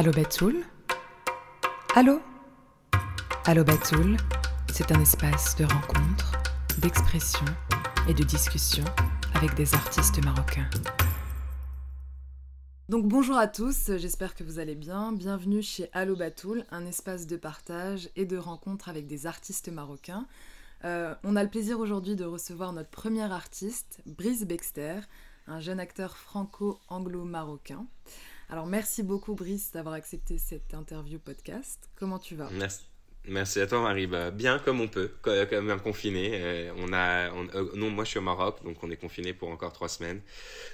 Allô Batoul Allô Allô Batoul, c'est un espace de rencontre, d'expression et de discussion avec des artistes marocains. Donc bonjour à tous, j'espère que vous allez bien. Bienvenue chez Allo Batoul, un espace de partage et de rencontre avec des artistes marocains. Euh, on a le plaisir aujourd'hui de recevoir notre premier artiste, Brice Bexter, un jeune acteur franco-anglo-marocain. Alors merci beaucoup Brice d'avoir accepté cette interview podcast. Comment tu vas? Merci. Merci à toi Marie. Bah, bien comme on peut, comme même confiné. Euh, on a, euh, non, moi je suis au Maroc, donc on est confiné pour encore trois semaines.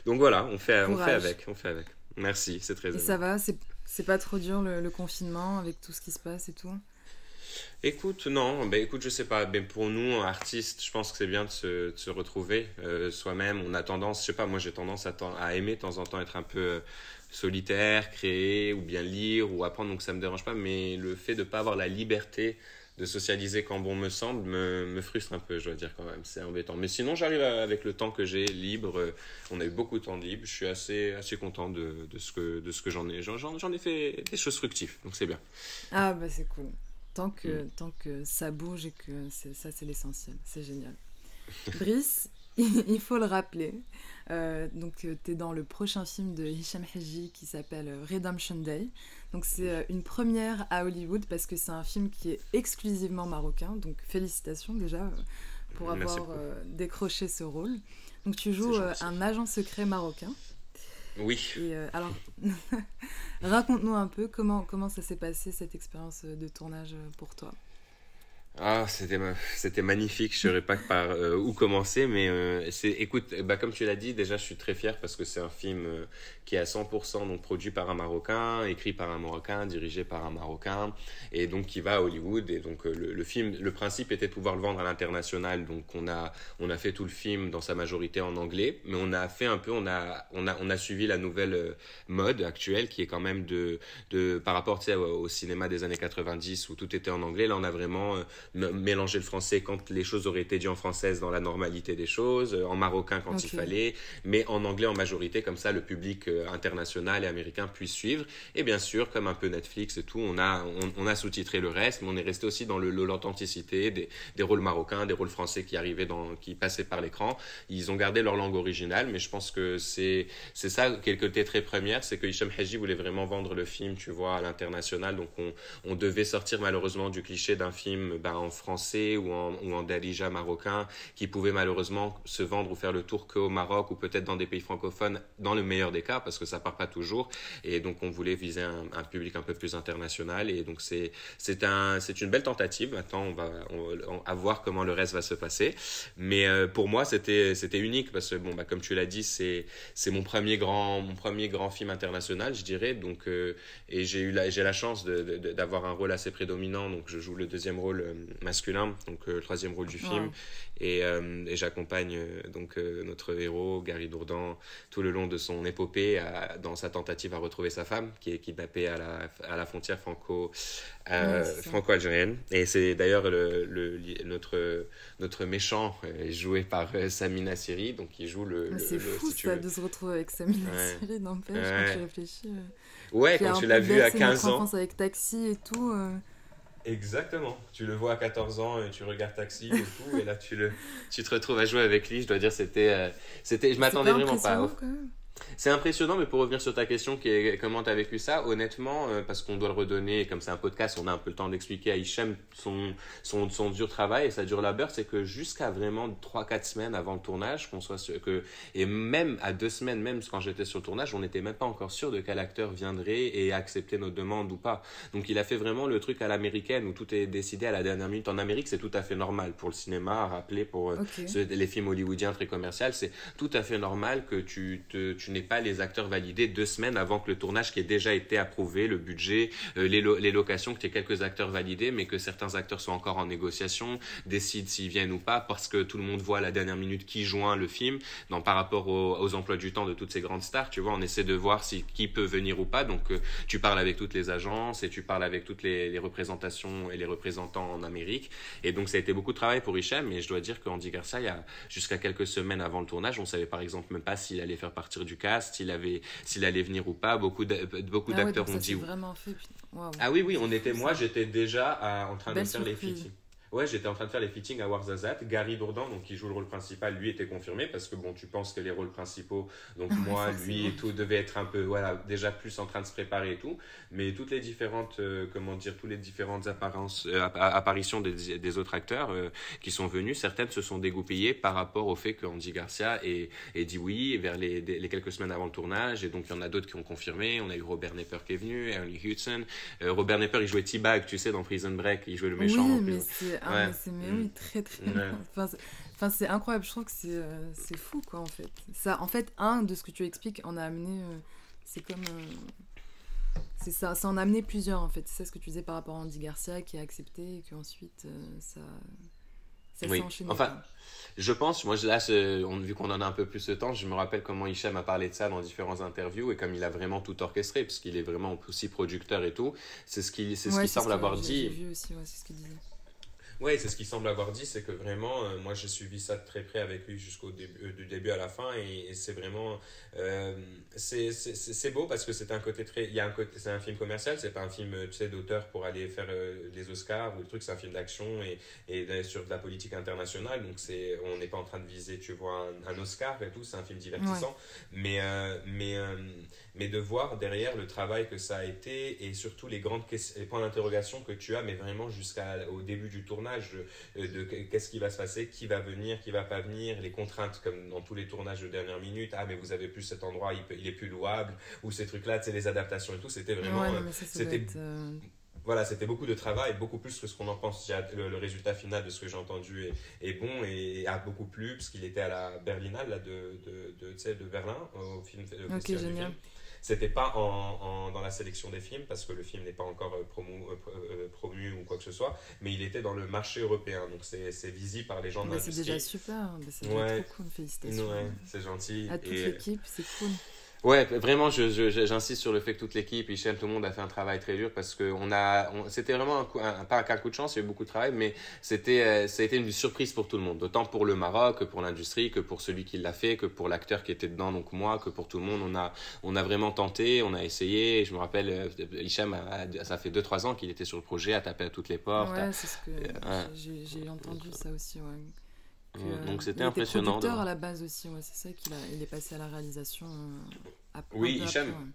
Donc voilà, on fait, on fait avec, on fait avec. Merci, c'est très. Et ça va, c'est pas trop dur le, confinement avec tout ce qui se passe et tout? Écoute, non, ben écoute, je sais pas. Ben pour nous, artistes, je pense que c'est bien de se, de se retrouver euh, soi-même. On a tendance, je sais pas, moi j'ai tendance à, à, aimer de temps en temps être un peu solitaire, créer ou bien lire ou apprendre, donc ça me dérange pas. Mais le fait de pas avoir la liberté de socialiser quand bon me semble me, me, frustre un peu, je dois dire quand même. C'est embêtant. Mais sinon, j'arrive avec le temps que j'ai libre. On a eu beaucoup de temps libre. Je suis assez, assez content de, de ce que, de ce que j'en ai. J'en ai fait des choses fructives, donc c'est bien. Ah, bah c'est cool. Tant que, mm. tant que ça bouge et que ça, c'est l'essentiel. C'est génial. Brice, il faut le rappeler. Euh, donc, euh, tu es dans le prochain film de Hisham Haji qui s'appelle euh, Redemption Day. Donc, c'est une première à Hollywood parce que c'est un film qui est exclusivement marocain. Donc, félicitations déjà pour avoir décroché ce rôle. Donc, tu joues un agent secret marocain. Oui. alors, raconte-nous un peu comment, comment ça s'est passé cette expérience de tournage pour toi. Ah, c'était c'était magnifique. Je ne saurais pas par euh, où commencer, mais euh, c'est écoute, bah comme tu l'as dit, déjà je suis très fier parce que c'est un film euh, qui est à 100% donc produit par un Marocain, écrit par un Marocain, dirigé par un Marocain, et donc qui va à Hollywood. Et donc le, le, film, le principe était de pouvoir le vendre à l'international. Donc on a on a fait tout le film dans sa majorité en anglais, mais on a fait un peu, on a on a on a suivi la nouvelle mode actuelle qui est quand même de de par rapport au, au cinéma des années 90 où tout était en anglais. Là, on a vraiment mélanger le français quand les choses auraient été dites en française dans la normalité des choses, euh, en marocain quand il fallait, mais en anglais en majorité, comme ça le public euh, international et américain puisse suivre. Et bien sûr, comme un peu Netflix et tout, on a, on, a sous-titré le reste, mais on est resté aussi dans l'authenticité des, des rôles marocains, des rôles français qui arrivaient dans, qui passaient par l'écran. Ils ont gardé leur langue originale, mais je pense que c'est, c'est ça, quelque côté très première, c'est que Hicham Haji voulait vraiment vendre le film, tu vois, à l'international, donc on, on devait sortir malheureusement du cliché d'un film, ben, en français ou en, ou en darija marocain qui pouvaient malheureusement se vendre ou faire le tour qu'au Maroc ou peut-être dans des pays francophones dans le meilleur des cas parce que ça part pas toujours. Et donc on voulait viser un, public un peu plus international. Et donc c'est c'est un c'est une belle tentative. Maintenant on va on, voir comment le reste va se passer. Mais euh, pour moi c'était c'était unique parce que bon bah comme tu l'as dit c'est c'est mon premier grand mon premier grand film international je dirais. Donc euh, et j'ai eu la j'ai la chance d'avoir un rôle assez prédominant. Donc je joue le deuxième rôle euh, masculin, donc euh, le troisième rôle du film. Et, euh, et j'accompagne euh, donc notre héros, Gary Dourdan, tout le long de son épopée dans sa tentative à retrouver sa femme, qui est kidnappée à la, à la frontière franco, franco-algérienne. Et c'est d'ailleurs le, notre, notre méchant joué par Samina Siri, donc il joue le. Ah, c'est fou ça, de se retrouver avec Samina Siri, n'empêche, quand tu réfléchis. Ouais, quand tu l'as vu à 15 ans. avec Taxi et tout. Exactement. Tu le vois à 14 ans et tu regardes Taxi et tout, et là tu, le, tu te retrouves à jouer avec lui. Je dois dire, c'était. Euh, c'était je m'attendais vraiment pas. C'est impressionnant, mais pour revenir sur ta question, qui est comment tu as vécu ça, honnêtement, euh, parce qu'on doit le redonner, comme c'est un podcast, on a un peu le temps d'expliquer à Hichem son, son, son dur travail et sa dure labeur, c'est que jusqu'à vraiment 3-4 semaines avant le tournage, qu'on soit sûr que, et même à deux semaines, même quand j'étais sur le tournage, on n'était même pas encore sûr de quel acteur viendrait et accepter nos demandes ou pas. Donc il a fait vraiment le truc à l'américaine où tout est décidé à la dernière minute. En Amérique, c'est tout à fait normal pour le cinéma, à rappeler pour euh, les films hollywoodiens très commerciaux, c'est tout à fait normal que tu te, tu n'es pas les acteurs validés deux semaines avant que le tournage qui ait déjà été approuvé, le budget, euh, les, locations, que tu aies quelques acteurs validés, mais que certains acteurs sont encore en négociation, décident s'ils viennent ou pas, parce que tout le monde voit à la dernière minute qui joint le film. Donc, par rapport aux, emplois du temps de toutes ces grandes stars, tu vois, on essaie de voir si qui peut venir ou pas. Donc, euh, tu parles avec toutes les agences et tu parles avec toutes les, représentations et les représentants en Amérique. Et donc, ça a été beaucoup de travail pour Hichem, mais je dois dire qu'Andy Garcia, jusqu'à quelques semaines avant le tournage, on savait par exemple même pas s'il allait faire partir du du cast, s'il avait, s'il allait venir ou pas. Beaucoup, beaucoup ah d'acteurs ont dit. Vraiment fait. Ah oui, oui, on était, moi, j'étais déjà en train de faire les fittings. Ouais, j'étais en train de faire les fittings à Warzazat. Gary Dourdan, donc qui joue le rôle principal, lui était confirmé parce que bon, tu penses que les rôles principaux, donc moi, lui et tout, devaient être un peu, voilà, déjà plus en train de se préparer et tout. Mais toutes les différentes, euh, comment dire, toutes les différentes apparences, euh, apparitions des, des, autres acteurs euh, qui sont venus, certaines se sont dégoupillées par rapport au fait qu'Andy Garcia ait, ait, dit oui vers les, les, quelques semaines avant le tournage. Et donc il y en a d'autres qui ont confirmé. On a eu Robert Nepper qui est venu, Ernie Hudson. Robert Nepper, il jouait T-Bag, tu sais, dans Prison Break, il jouait le méchant. Oui, ah, c'est mais oui, mm. très très Enfin, c'est incroyable, je trouve que c'est euh, fou quoi en fait. Ça, en fait, un de ce que tu expliques en a amené, euh, c'est comme. Euh, c'est ça, ça en a amené plusieurs en fait. C'est ce que tu disais par rapport à Andy Garcia qui a accepté et qu'ensuite ça. Ça oui. enchaîné. Enfin, je pense, moi là, on, vu qu'on en a un peu plus de temps, je me rappelle comment Hicham a parlé de ça dans différentes interviews et comme il a vraiment tout orchestré, parce qu'il est vraiment aussi producteur et tout, c'est ce qu'il ce qui semble avoir dit. Vu aussi, ouais, ce disait. Oui, c'est ce qu'il semble avoir dit, c'est que vraiment, euh, moi j'ai suivi ça de très près avec lui jusqu'au début, euh, du début à la fin, et, c'est vraiment, euh, c'est beau parce que c'est un côté très, il y a un côté, c'est un film commercial, c'est pas un film, tu sais, d'auteur pour aller faire les Oscars ou le truc, c'est un film d'action et, et sur de la politique internationale, donc c'est, on n'est pas en train de viser, tu vois, un, Oscar et tout, c'est un film divertissant, mais, mais mais de voir derrière le travail que ça a été et surtout les grandes les points d'interrogation que tu as, mais vraiment jusqu'au début du tournage, de, de qu'est-ce qui va se passer, qui va venir, qui va pas venir, les contraintes comme dans tous les tournages de dernière minute, ah mais vous avez plus cet endroit, il, il est plus louable, ou ces trucs-là, c'est les adaptations et tout, c'était vraiment... c'était euh, voilà, c'était beaucoup de travail, beaucoup plus que ce qu'on en pense. Le, résultat final de ce que j'ai entendu est, est, bon et a beaucoup plu, parce qu'il était à la Berlinale là, de, de, de, de Berlin, au film. Ok, génial. C'était pas en, dans la sélection des films parce que le film n'est pas encore euh, promu, euh, euh, promu ou quoi que ce soit, mais il était dans le marché européen, donc c'est visible par les gens de l'industrie. C'est déjà super, c'est ouais. trop cool, félicitations. Ouais, c'est gentil. À toute l'équipe, c'est cool. Ouais, vraiment, j'insiste sur le fait que toute l'équipe, Michel, tout le monde a fait un travail très dur parce que on a, c'était vraiment un, un, pas un coup de chance, il y a eu beaucoup de travail, mais c'était, euh, ça a été une surprise pour tout le monde, autant pour le Maroc que pour l'industrie, que pour celui qui l'a fait, que pour l'acteur qui était dedans, donc moi, que pour tout le monde. On a, on a vraiment tenté, on a essayé. Je me rappelle, euh, Hicham, ça fait 2-3 ans qu'il était sur le projet, à taper à toutes les portes. Ouais, c'est ce que euh, j'ai entendu ça aussi. Ouais. Donc c'était impressionnant. Il était producteur à la base aussi, ouais, c'est ça qu'il il est passé à la réalisation. Euh, oui, Hicham,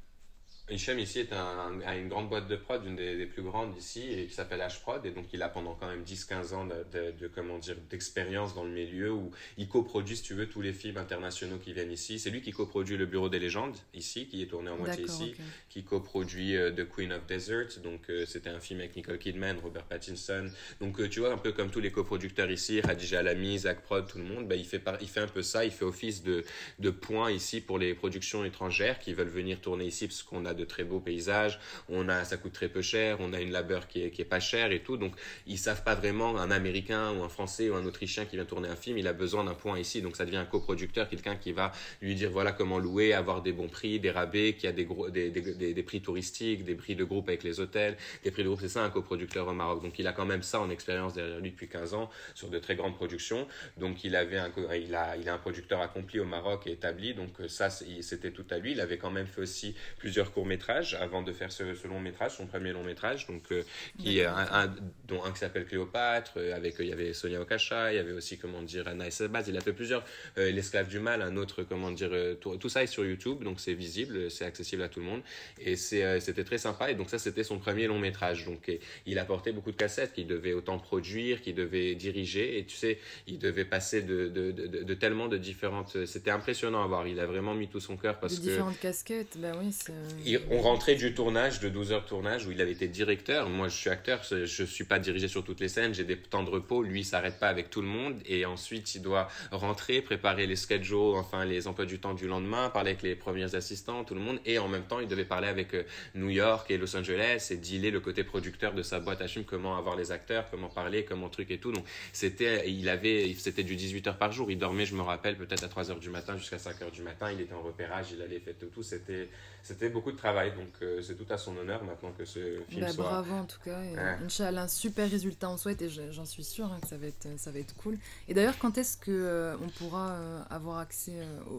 Hicham ici est un, a une grande boîte de prod, une des, plus grandes ici, et qui s'appelle H-Prod, et donc il a pendant quand même 10-15 ans de, de, comment dire d'expérience dans le milieu où il coproduit, si tu veux, tous les films internationaux qui viennent ici. C'est lui qui coproduit Le Bureau des légendes ici, qui est tourné en moitié ici, qui coproduit euh, The Queen of Desert, donc euh, c'était un film avec Nicole Kidman, Robert Pattinson. Donc euh, tu vois un peu comme tous les coproducteurs ici, Radija Alami, Zach Prod, tout le monde, bah, il fait il fait un peu ça, il fait office de de point ici pour les productions étrangères qui veulent venir tourner ici parce qu'on a de très beaux paysages, on a, ça coûte très peu cher, on a une labeur qui est, qui est pas chère et tout. Donc, ils savent pas vraiment, un Américain ou un Français ou un Autrichien qui vient tourner un film, il a besoin d'un point ici. Donc, ça devient un coproducteur, quelqu'un qui va lui dire voilà comment louer, avoir des bons prix, des rabais, qui a des, gros, des, des, prix touristiques, des prix de groupe avec les hôtels, des prix de groupe. C'est ça un coproducteur au Maroc. Donc, il a quand même ça en expérience derrière lui depuis 15 ans sur de très grandes productions. Donc, il avait un, il a, il a un producteur accompli au Maroc et établi. Donc, ça, c'était tout à lui. Il avait quand même fait aussi plusieurs courts métrages avant de faire ce, long métrage, son premier long métrage, donc euh, qui un, dont un qui s'appelle Cléopâtre, euh, avec euh, il y avait Sonia Okacha, il y avait aussi comment dire Anna Baz, il a fait plusieurs l'esclave du mal, un autre comment dire tout, tout, ça est sur YouTube, donc c'est visible, c'est accessible à tout le monde et c'était très sympa et donc ça c'était son premier long métrage, donc il apportait beaucoup de cassettes qu'il devait autant produire, qu'il devait diriger et tu sais il devait passer de, de, de, de tellement de différentes, c'était impressionnant à voir, il a vraiment mis tout son cœur parce de différentes casquettes, ben oui. On rentrée du tournage, de 12 heures tournage, où il avait été directeur. Moi, je suis acteur, je suis pas dirigé sur toutes les scènes, j'ai des temps de repos. Lui, il s'arrête pas avec tout le monde. Et ensuite, il doit rentrer, préparer les schedules, enfin, les emplois du temps du lendemain, parler avec les premiers assistants, tout le monde. Et en même temps, il devait parler avec euh, New York et Los Angeles et dealer le côté producteur de sa boîte à film, comment avoir les acteurs, comment parler, comment truc et tout. Donc, c'était, il avait, c'était du 18 heures par jour. Il dormait, je me rappelle, peut-être à 3 heures du matin jusqu'à 5 heures du matin. Il était en repérage, il allait faire tout, tout. C'était, c'était beaucoup de travail. Donc, euh, c'est tout à son honneur maintenant que ce film bah, soit. Bravo en tout cas. Et Inch'Allah, un super résultat on souhaite et j'en suis sûre hein, que ça va, être, ça va être cool. Et d'ailleurs, quand est-ce qu'on euh, on pourra euh, avoir accès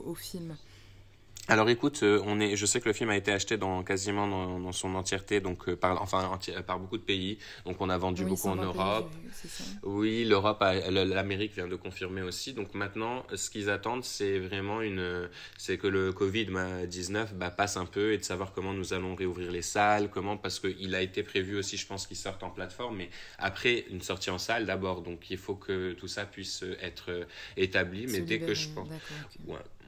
au, film? Alors écoute, euh, on est, je sais que le film a été acheté dans quasiment dans, dans son entièreté, donc euh, par, enfin par beaucoup de pays. Donc on a vendu beaucoup en Europe. oui, l'Europe, l'Amérique vient de confirmer aussi. Donc maintenant, ce qu'ils attendent, c'est vraiment une, c'est que le Covid 19 bah, passe un peu et de savoir comment nous allons réouvrir les salles, comment parce qu'il a été prévu aussi, je pense, qu'ils sortent en plateforme, mais après une sortie en salle d'abord. Donc il faut que tout ça puisse être établi. Mais dès que je pense,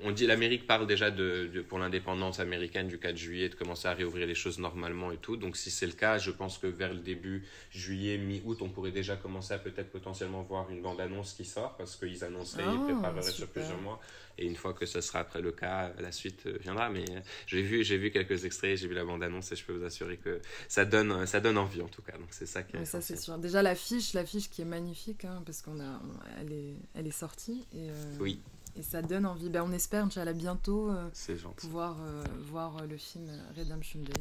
on dit l'Amérique parle déjà de, pour l'indépendance américaine du 4 juillet de commencer à réouvrir les choses normalement et tout. Donc si c'est le cas, je pense que vers le début juillet, mi-août, on pourrait déjà commencer à peut-être potentiellement voir une bande-annonce qui sort parce qu'ils annonceraient, et ils prépareraient sur plusieurs mois. Et une fois que ce sera après le cas, la suite euh, viendra. Mais euh, j'ai vu, j'ai vu quelques extraits, j'ai vu la bande-annonce et je peux vous assurer que ça donne, ça donne envie en tout cas. Donc c'est ça qui est. ça c'est sûr. Déjà l'affiche, l'affiche qui est magnifique hein, parce qu'on a, elle est, elle est sortie et. Euh, oui et ça donne envie. Ben, on espère, Inch'Allah, bientôt euh, pouvoir euh, voir euh, le film Redemption Day.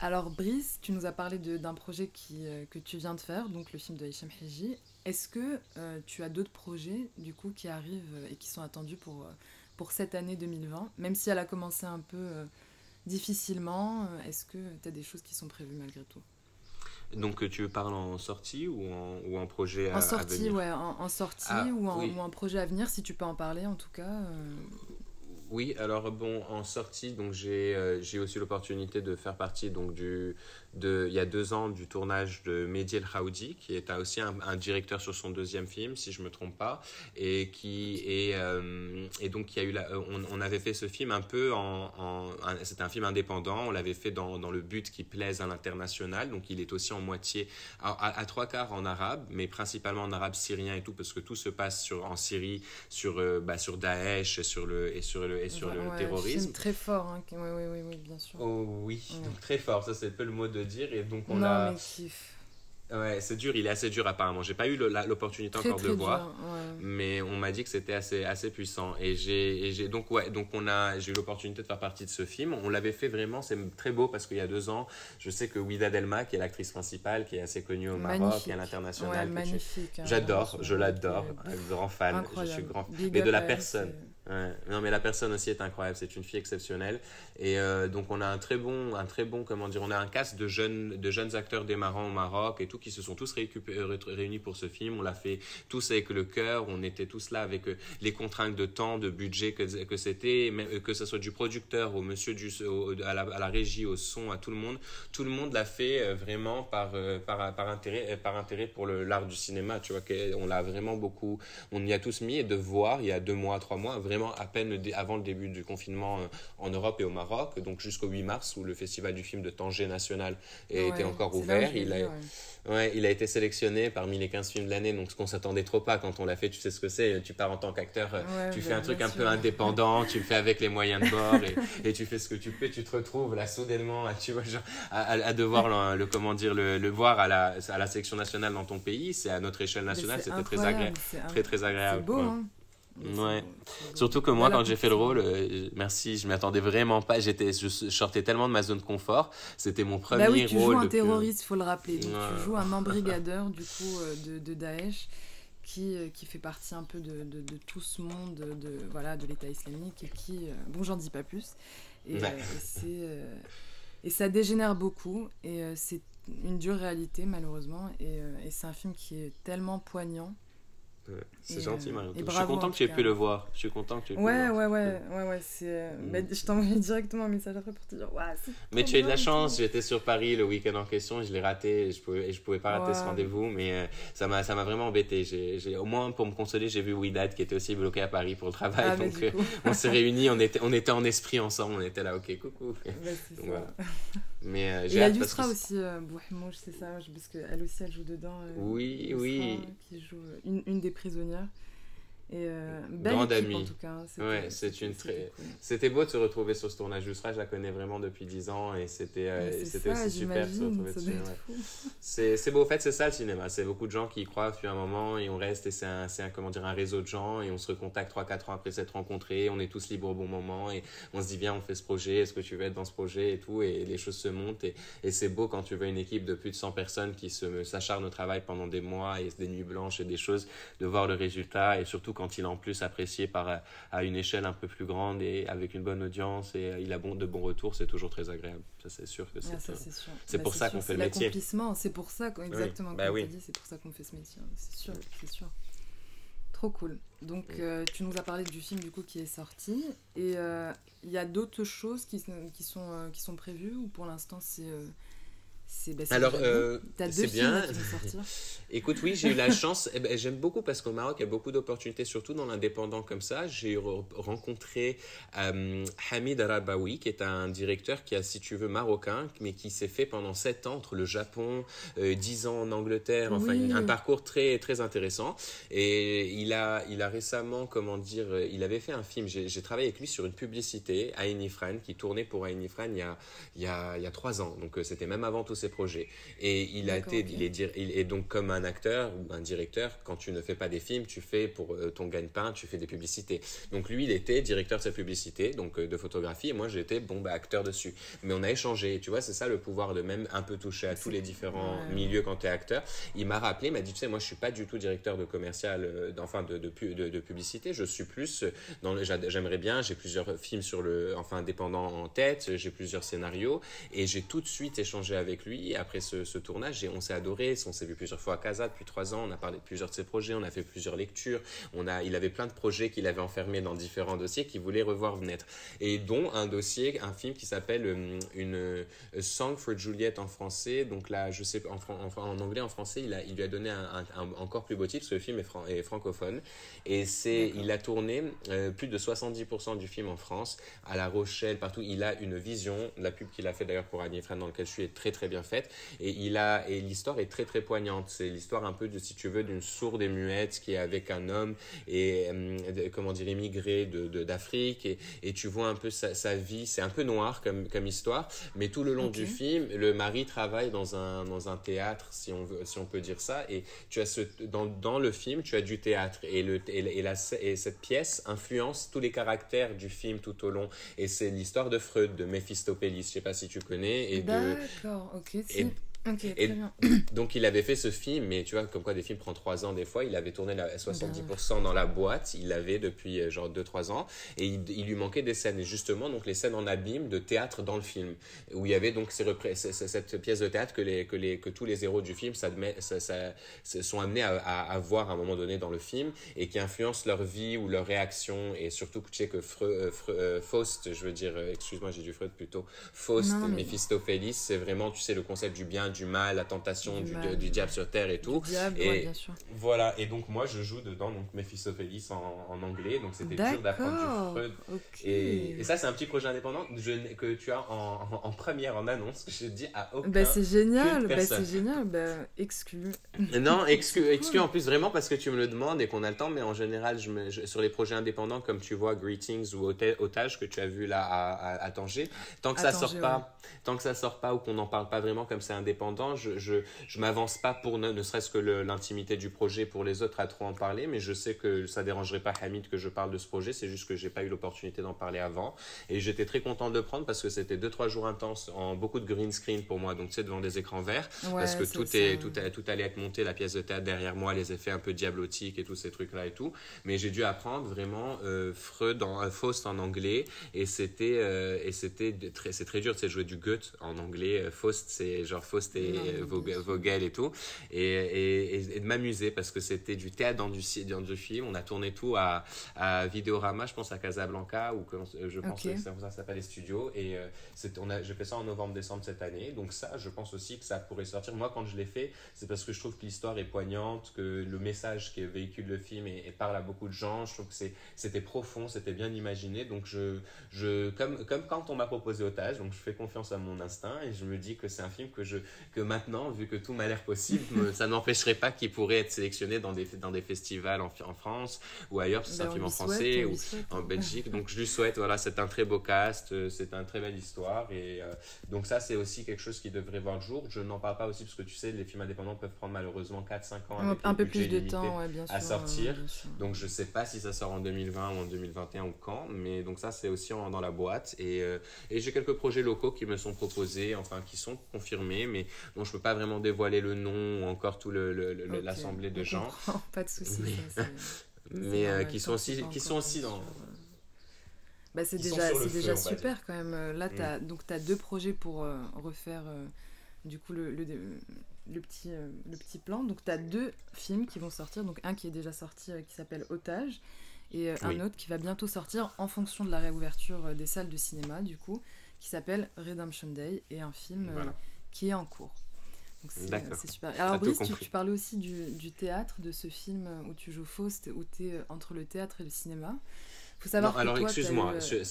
Alors, Brice, tu nous as parlé d'un projet qui, que tu viens de faire, donc le film de Hicham Hiji. Est-ce que tu as d'autres projets, du coup, qui arrivent et qui sont attendus pour, pour cette année 2020 Même si elle a commencé un peu difficilement, est-ce que tu as des choses qui sont prévues malgré tout? Donc euh, tu parles en sortie ou en, ou en projet à, en sortie, venir ouais, en, sortie ah, ou, en, ou, en, projet à venir, si tu peux en parler en tout cas. Euh. Oui, alors bon, en sortie, donc j'ai euh, j'ai aussi l'opportunité de faire partie donc du de, il y a deux ans du tournage de Mehdi El Khaoudi, qui est aussi un, directeur sur son deuxième film, si je me trompe pas, et qui est euh, et donc il y a eu la, on, on, avait fait ce film un peu en, en c'était un film indépendant, on l'avait fait dans, dans le but qui plaise à l'international, donc il est aussi en moitié à, trois quarts en arabe, mais principalement en arabe syrien et tout, parce que tout se passe sur en Syrie, sur euh, bah, sur Daesh, sur le et sur le et sur le terrorisme. très fort, hein. oui, oui, oui, bien sûr. Oh oui, donc très fort, ça c'est un peu le mot de dire. Et donc on non, a. Mais Ouais, c'est dur, il est assez dur apparemment. J'ai pas eu l'opportunité encore de le voir, mais on m'a dit que c'était assez, assez puissant. Et j'ai donc, ouais, donc on a, j'ai eu l'opportunité de faire partie de ce film. On l'avait fait vraiment, c'est très beau parce qu'il y a deux ans, je sais que Ouida Delma, qui est l'actrice principale, qui est assez connue au Maroc et à l'international, magnifique. Hein, j'adore, je l'adore, grand fan, je suis grand, mais de la personne. Non, mais la personne aussi est incroyable. C'est une fille exceptionnelle. Et euh, donc, on a un très bon, un très bon, comment dire, on a un cast de jeunes, de jeunes acteurs démarrants au Maroc et tout qui se sont tous réunis pour ce film. On l'a fait tous avec le cœur. On était tous là avec euh, les contraintes de temps, de budget que, c'était, euh, que ce soit du producteur au monsieur du, à, la, à, la, régie, au son, à tout le monde. Tout le monde l'a fait vraiment par, par, par, intérêt, par intérêt pour l'art du cinéma. Tu vois, on l'a vraiment beaucoup, on y a tous mis et de voir il y a deux mois, trois mois, vraiment à peine avant le début du confinement euh, en Europe et au Maroc, donc jusqu'au 8 mars où le festival du film de Tanger National était encore ouvert. Il a, ouais. il a été sélectionné parmi les 15 films de l'année, donc ce qu'on s'attendait trop pas quand on l'a fait, tu sais ce que c'est, tu pars en tant qu'acteur, euh, tu fais un truc un peu indépendant, tu le fais avec les moyens de bord et, tu fais ce que tu peux, tu te retrouves là soudainement à, tu vois, genre, à, devoir le, comment dire, le, voir à la, à la sélection nationale dans ton pays, c'est à notre échelle nationale, c'était très agréable. Très, très agréable. Hein Ouais. Surtout que moi, quand j'ai fait le rôle, euh, merci, je m'y attendais vraiment pas. J'étais, je sortais tellement de ma zone de confort. C'était mon premier bah oui, tu joues un terroriste, il faut le rappeler. Donc, tu joues un embrigadeur du coup euh, de, de, Daesh qui, euh, qui fait partie un peu de, de, de tout ce monde de, voilà, de l'État islamique et qui, bon, j'en dis pas plus. Et, et ça dégénère beaucoup et c'est une dure réalité malheureusement. Et, et c'est un film qui est tellement poignant c'est gentil, Marie. Je suis content que tu aies pu le voir. Je suis content que tu aies pu ouais, le voir. Ouais, ouais, ouais, ouais. C'est... Mm. je t'ai envoyé directement un message après pour te dire, ouais, Mais tu as eu de la chance. J'étais sur Paris le week-end en question. Je l'ai raté. Et je pouvais, je pouvais pas rater ce rendez-vous. Mais euh, ça, m'a, ça m'a vraiment embêté. J'ai, j'ai, au moins, pour me consoler, j'ai vu Widad qui était aussi bloqué à Paris pour le travail. Ah, donc, euh, on s'est réunis. On était, on était en esprit ensemble. On était là, ok, coucou. Bah, donc, voilà. Mais euh, j'ai hâte parce que... aussi, euh, Bouhmouch, c'est ça, parce qu'elle aussi, elle joue dedans. Euh, oui, oui. Qui joue une, une des prisonnières. Et euh, Grande amie. en tout cas. Ouais, c'est une très. C'était beau de se retrouver sur ce tournage. Jusra, je la connais vraiment depuis 10 ans et c'était euh, c'était aussi super de se retrouver dessus. C'est beau. En fait, c'est ça le cinéma. C'est beaucoup de gens qui y croient depuis un moment et on reste et c'est un, un, comment dire, un réseau de gens et on se recontacte 3-4 ans après s'être rencontrés. On est tous libres au bon moment et on se dit, viens, on fait ce projet. Est-ce que tu veux être dans ce projet et tout? Et les choses se montent et, et c'est beau quand tu vois une équipe de plus de 100 personnes qui s'acharnent au travail pendant des mois et des nuits blanches et des choses, de voir le résultat et surtout quand il est en plus apprécié par, à une échelle un peu plus grande et avec une bonne audience et il a bon, de bons retours, c'est toujours très agréable. Ça, c'est sûr que c'est Ah, euh, c'est sûr. c'est Bah, pour ça qu'on fait le métier. L'accomplissement, c'est pour ça, qu'on- exactement, Bah oui. t'as dit, c'est pour ça qu'on fait ce métier. hein. C'est sûr, c'est sûr. Trop cool. Donc, euh, tu nous as parlé du film du coup qui est sorti. Et euh, il y a d'autres choses qui, qui, sont, euh, qui sont prévues ou pour l'instant c'est. Bah, Alors, euh, c'est bien. Écoute, oui, j'ai eu la chance. eh ben, J'aime beaucoup parce qu'au Maroc, il y a beaucoup d'opportunités, surtout dans l'indépendant comme ça. J'ai re- rencontré euh, Hamid Arabawi, qui est un directeur qui a, si tu veux, marocain, mais qui s'est fait pendant 7 ans entre le Japon, euh, 10 ans en Angleterre, enfin Oui. un parcours très, très intéressant. Et il a, il a récemment, comment dire, euh, il avait fait un film. J'ai travaillé avec lui sur une publicité, Ain Ifran, qui tournait pour Ain Ifran il y a, il y a, il y a 3 ans. Donc c'était même avant tous ses projets. Et il a été, il est, il est donc comme un acteur ou un directeur, quand tu ne fais pas des films, tu fais pour euh, ton gagne-pain, tu fais des publicités. Donc lui, il était directeur de cette publicité, donc euh, de photographie, et moi j'étais bon bah acteur dessus. Mais on a échangé, tu vois, c'est ça le pouvoir de même un peu toucher à tous les différents Ouais. milieux quand tu es acteur. Il m'a rappelé, il m'a dit, tu sais, moi je suis pas du tout directeur de commercial, euh, enfin de, de, pu- de, de publicité, je suis plus dans j'aimerais bien, j'ai plusieurs films sur le, enfin indépendant en tête, j'ai plusieurs scénarios, et j'ai tout de suite échangé avec lui après ce, ce tournage, et on s'est adoré, on s'est vu plusieurs fois à Casa depuis trois ans, on a parlé de plusieurs de ses projets, on a fait plusieurs lectures, on a, il avait plein de projets qu'il avait enfermés dans différents dossiers qu'il voulait revoir naître, et dont un dossier, un film qui s'appelle euh, une euh, A Song for Juliet en français, donc là, je sais, en, fran- en, en anglais, en français, il, a, il lui a donné un, un- un encore plus beau titre, parce que le film est, fran- est francophone, et c'est, il a tourné euh, plus de 70% du film en France, à La Rochelle, partout. Il a une vision, la pub qu'il a fait d'ailleurs pour Annie Fran dans lequel je suis est très très bien faite, et il a, et l'histoire est très très poignante. C'est l'histoire un peu de, si tu veux, d'une sourde et muette qui est avec un homme et euh, comment dire immigré de d'Afrique, et, et tu vois un peu sa, sa vie. C'est un peu noir comme comme histoire, mais tout le long du film, le mari travaille dans un dans un théâtre, si on veut, si on peut dire ça, et tu as ce dans dans le film, tu as du théâtre et le et, la- et la et cette pièce influence tous les caractères du film tout au long. Et c'est l'histoire de Freud, de Mephistophélis. Je sais pas si tu connais et de D'accord, ok. Et- donc il avait fait ce film, mais tu vois, comme quoi des films prennent 3 ans des fois, il avait tourné la 70% dans la boîte, il l'avait depuis euh, genre 2-3 ans, et il, il lui manquait des scènes, et justement, donc les scènes en abîme de théâtre dans le film, où il y avait donc ces cette pièce de théâtre que, les, que, les, que tous les héros du film ça- ça- sont amenés à, à, à voir à un moment donné dans le film, et qui influencent leur vie ou leur réaction, et surtout tu sais que Fre- euh, Fre- euh, Faust, je veux dire, excuse-moi, j'ai du Freud plutôt, Faust, mais- Mephistophélis, c'est vraiment, tu sais, le concept du bien, du mal, la tentation Du du, mal. du diable sur terre et tout. Diable, et ouais, bien sûr. voilà, et donc moi je joue dedans, donc Mephistophélis en, en anglais, donc c'était dur d'apprendre du Freud. Et, et ça, c'est un petit projet indépendant je n'ai- que tu as en, en, en première, en annonce, que je te dis à aucun. Bah, c'est génial, bah, c'est génial, bah, exclu. Non, exclu, exclu cool. en plus vraiment parce que tu me le demandes et qu'on a le temps, mais en général, je me, je- sur les projets indépendants, comme tu vois, Greetings ou Otage que tu as vu là à, à, à Tanger, tant que À ça Tanger, sort pas, tant que ça sort pas ou qu'on n'en parle pas vraiment comme c'est indépendant, je, je, je m'avance pas pour ne, ne serait-ce que l'intimité du projet pour les autres à trop en parler, mais je sais que ça dérangerait pas Hamid que je parle de ce projet, c'est juste que j'ai pas eu l'opportunité d'en parler avant et j'étais très content de le prendre parce que c'était deux trois jours intenses en beaucoup de green screen pour moi, donc tu sais devant des écrans verts parce que c'est tout, ça. est, tout, tout allait être monté, la pièce de théâtre derrière moi, les effets un peu diablotiques et tous ces trucs-là et tout. Mais j'ai dû apprendre vraiment euh, Freud, en, euh, Faust en anglais et c'était euh, et c'était très, c'est très dur de jouer du Goethe en anglais. Faust, c'est genre Faust et Non, euh, mais Vogel, et tout. Et, et, et- et de m'amuser parce que c'était du théâtre dans du, dans du film. On a tourné tout à, à Vidéorama, je pense à Casablanca ou je pense Ok. que ça ça s'appelle les studios. Et euh, on a, j'ai fait ça en novembre-décembre cette année. Donc ça, je pense aussi que ça pourrait sortir. Moi, quand je l'ai fait, c'est parce que je trouve que l'histoire est poignante, que le message qui véhicule le film et, et parle à beaucoup de gens. Je trouve que c'était profond, c'était bien imaginé. Donc je, je, comme, comme quand on m'a proposé Otage, donc je fais confiance à mon instinct et je me dis que c'est un film que je, que maintenant, vu que tout m'a l'air possible, ça n'empêcherait pas qu'il pourrait être sélectionné dans des, dans des festivals en, en France ou ailleurs, parce que c'est un film en français ou en Belgique. Donc je lui souhaite, voilà, c'est un très beau cast, euh, c'est une très belle histoire. Et euh, donc ça, c'est aussi quelque chose qui devrait voir le jour. Je n'en parle pas aussi parce que tu sais, les films indépendants peuvent prendre malheureusement 4-5 ans. avec un peu plus de temps, ouais, bien sûr. à sortir. bien sûr. Donc je sais pas si ça sort en 2020 ou en 2021 ou quand, mais donc ça c'est aussi en- dans la boîte et, euh, et j'ai quelques projets locaux qui me sont proposés, enfin qui sont confirmés, mais dont je peux pas vraiment dévoiler le nom ou encore tout le le- le- l'assemblée de gens. Pas de soucis. Mais- qui sont aussi, qui sont aussi dans. Bah, c'est déjà, c'est déjà super quand même. Là, tu as, mm. donc, as deux projets pour refaire du coup le, le, le petit, le petit plan. Donc, tu as deux films qui vont sortir. Donc, un qui est déjà sorti qui s'appelle Otage et un autre qui va bientôt sortir en fonction de la réouverture des salles de cinéma, du coup, qui s'appelle Redemption Day et un film qui est en cours. C'est super. Alors, Brice, tu, tu, parlais aussi du, du, théâtre, de ce film où tu joues Faust, où tu es entre le théâtre et le cinéma faut savoir non, alors excuse-moi, euh,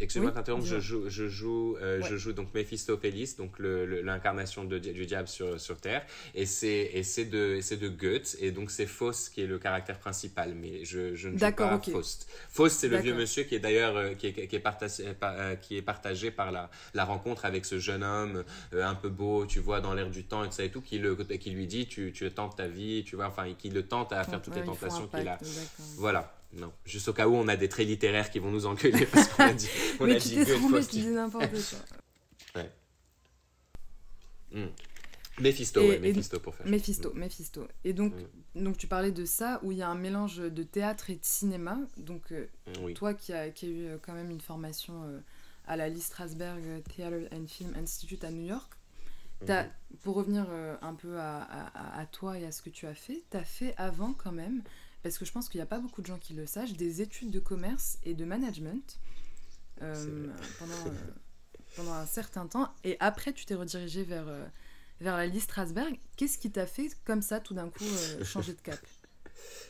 excuse-moi d'interrompre, je joue, je joue, euh, je joue donc Mephistopheles, donc l'incarnation du diable sur, sur Terre, et c'est de, de Goethe, et donc c'est Faust qui est le caractère principal, mais je, je ne joue pas Faust. Faust, c'est le vieux monsieur qui est d'ailleurs euh, qui, est, qui, est partagé, qui est partagé par la, la rencontre avec ce jeune homme un peu beau, tu vois, dans l'air du temps, et tout ça et tout, qui, le, qui lui dit tu, tu tentes ta vie, tu vois, enfin, qui le tente à faire toutes les tentations qu'il a. Voilà. Non, juste au cas où on a des traits littéraires qui vont nous engueuler parce qu'on a dit. On Mais a tu t'es trompé, tu dis n'importe quoi. ouais. Hmm. Mephisto, ouais, Mephisto pour faire. Mephisto, mm. Mephisto. Et donc, mm. donc tu parlais de ça, où il y a un mélange de théâtre et de cinéma. Donc, euh, toi qui as qui a eu euh, quand même une formation euh, à la Lee Strasberg Theater and Film Institute à New York, as, mm-hmm. pour revenir un peu à, à, à, toi et à ce que tu as fait, tu as fait avant quand même parce que je pense qu'il n'y a pas beaucoup de gens qui le sachent, des études de commerce et de management euh, pendant, euh, pendant un certain temps. Et après, tu t'es redirigé vers, euh, vers la. Qu'est-ce qui t'a fait, comme ça, tout d'un coup, changer de cap?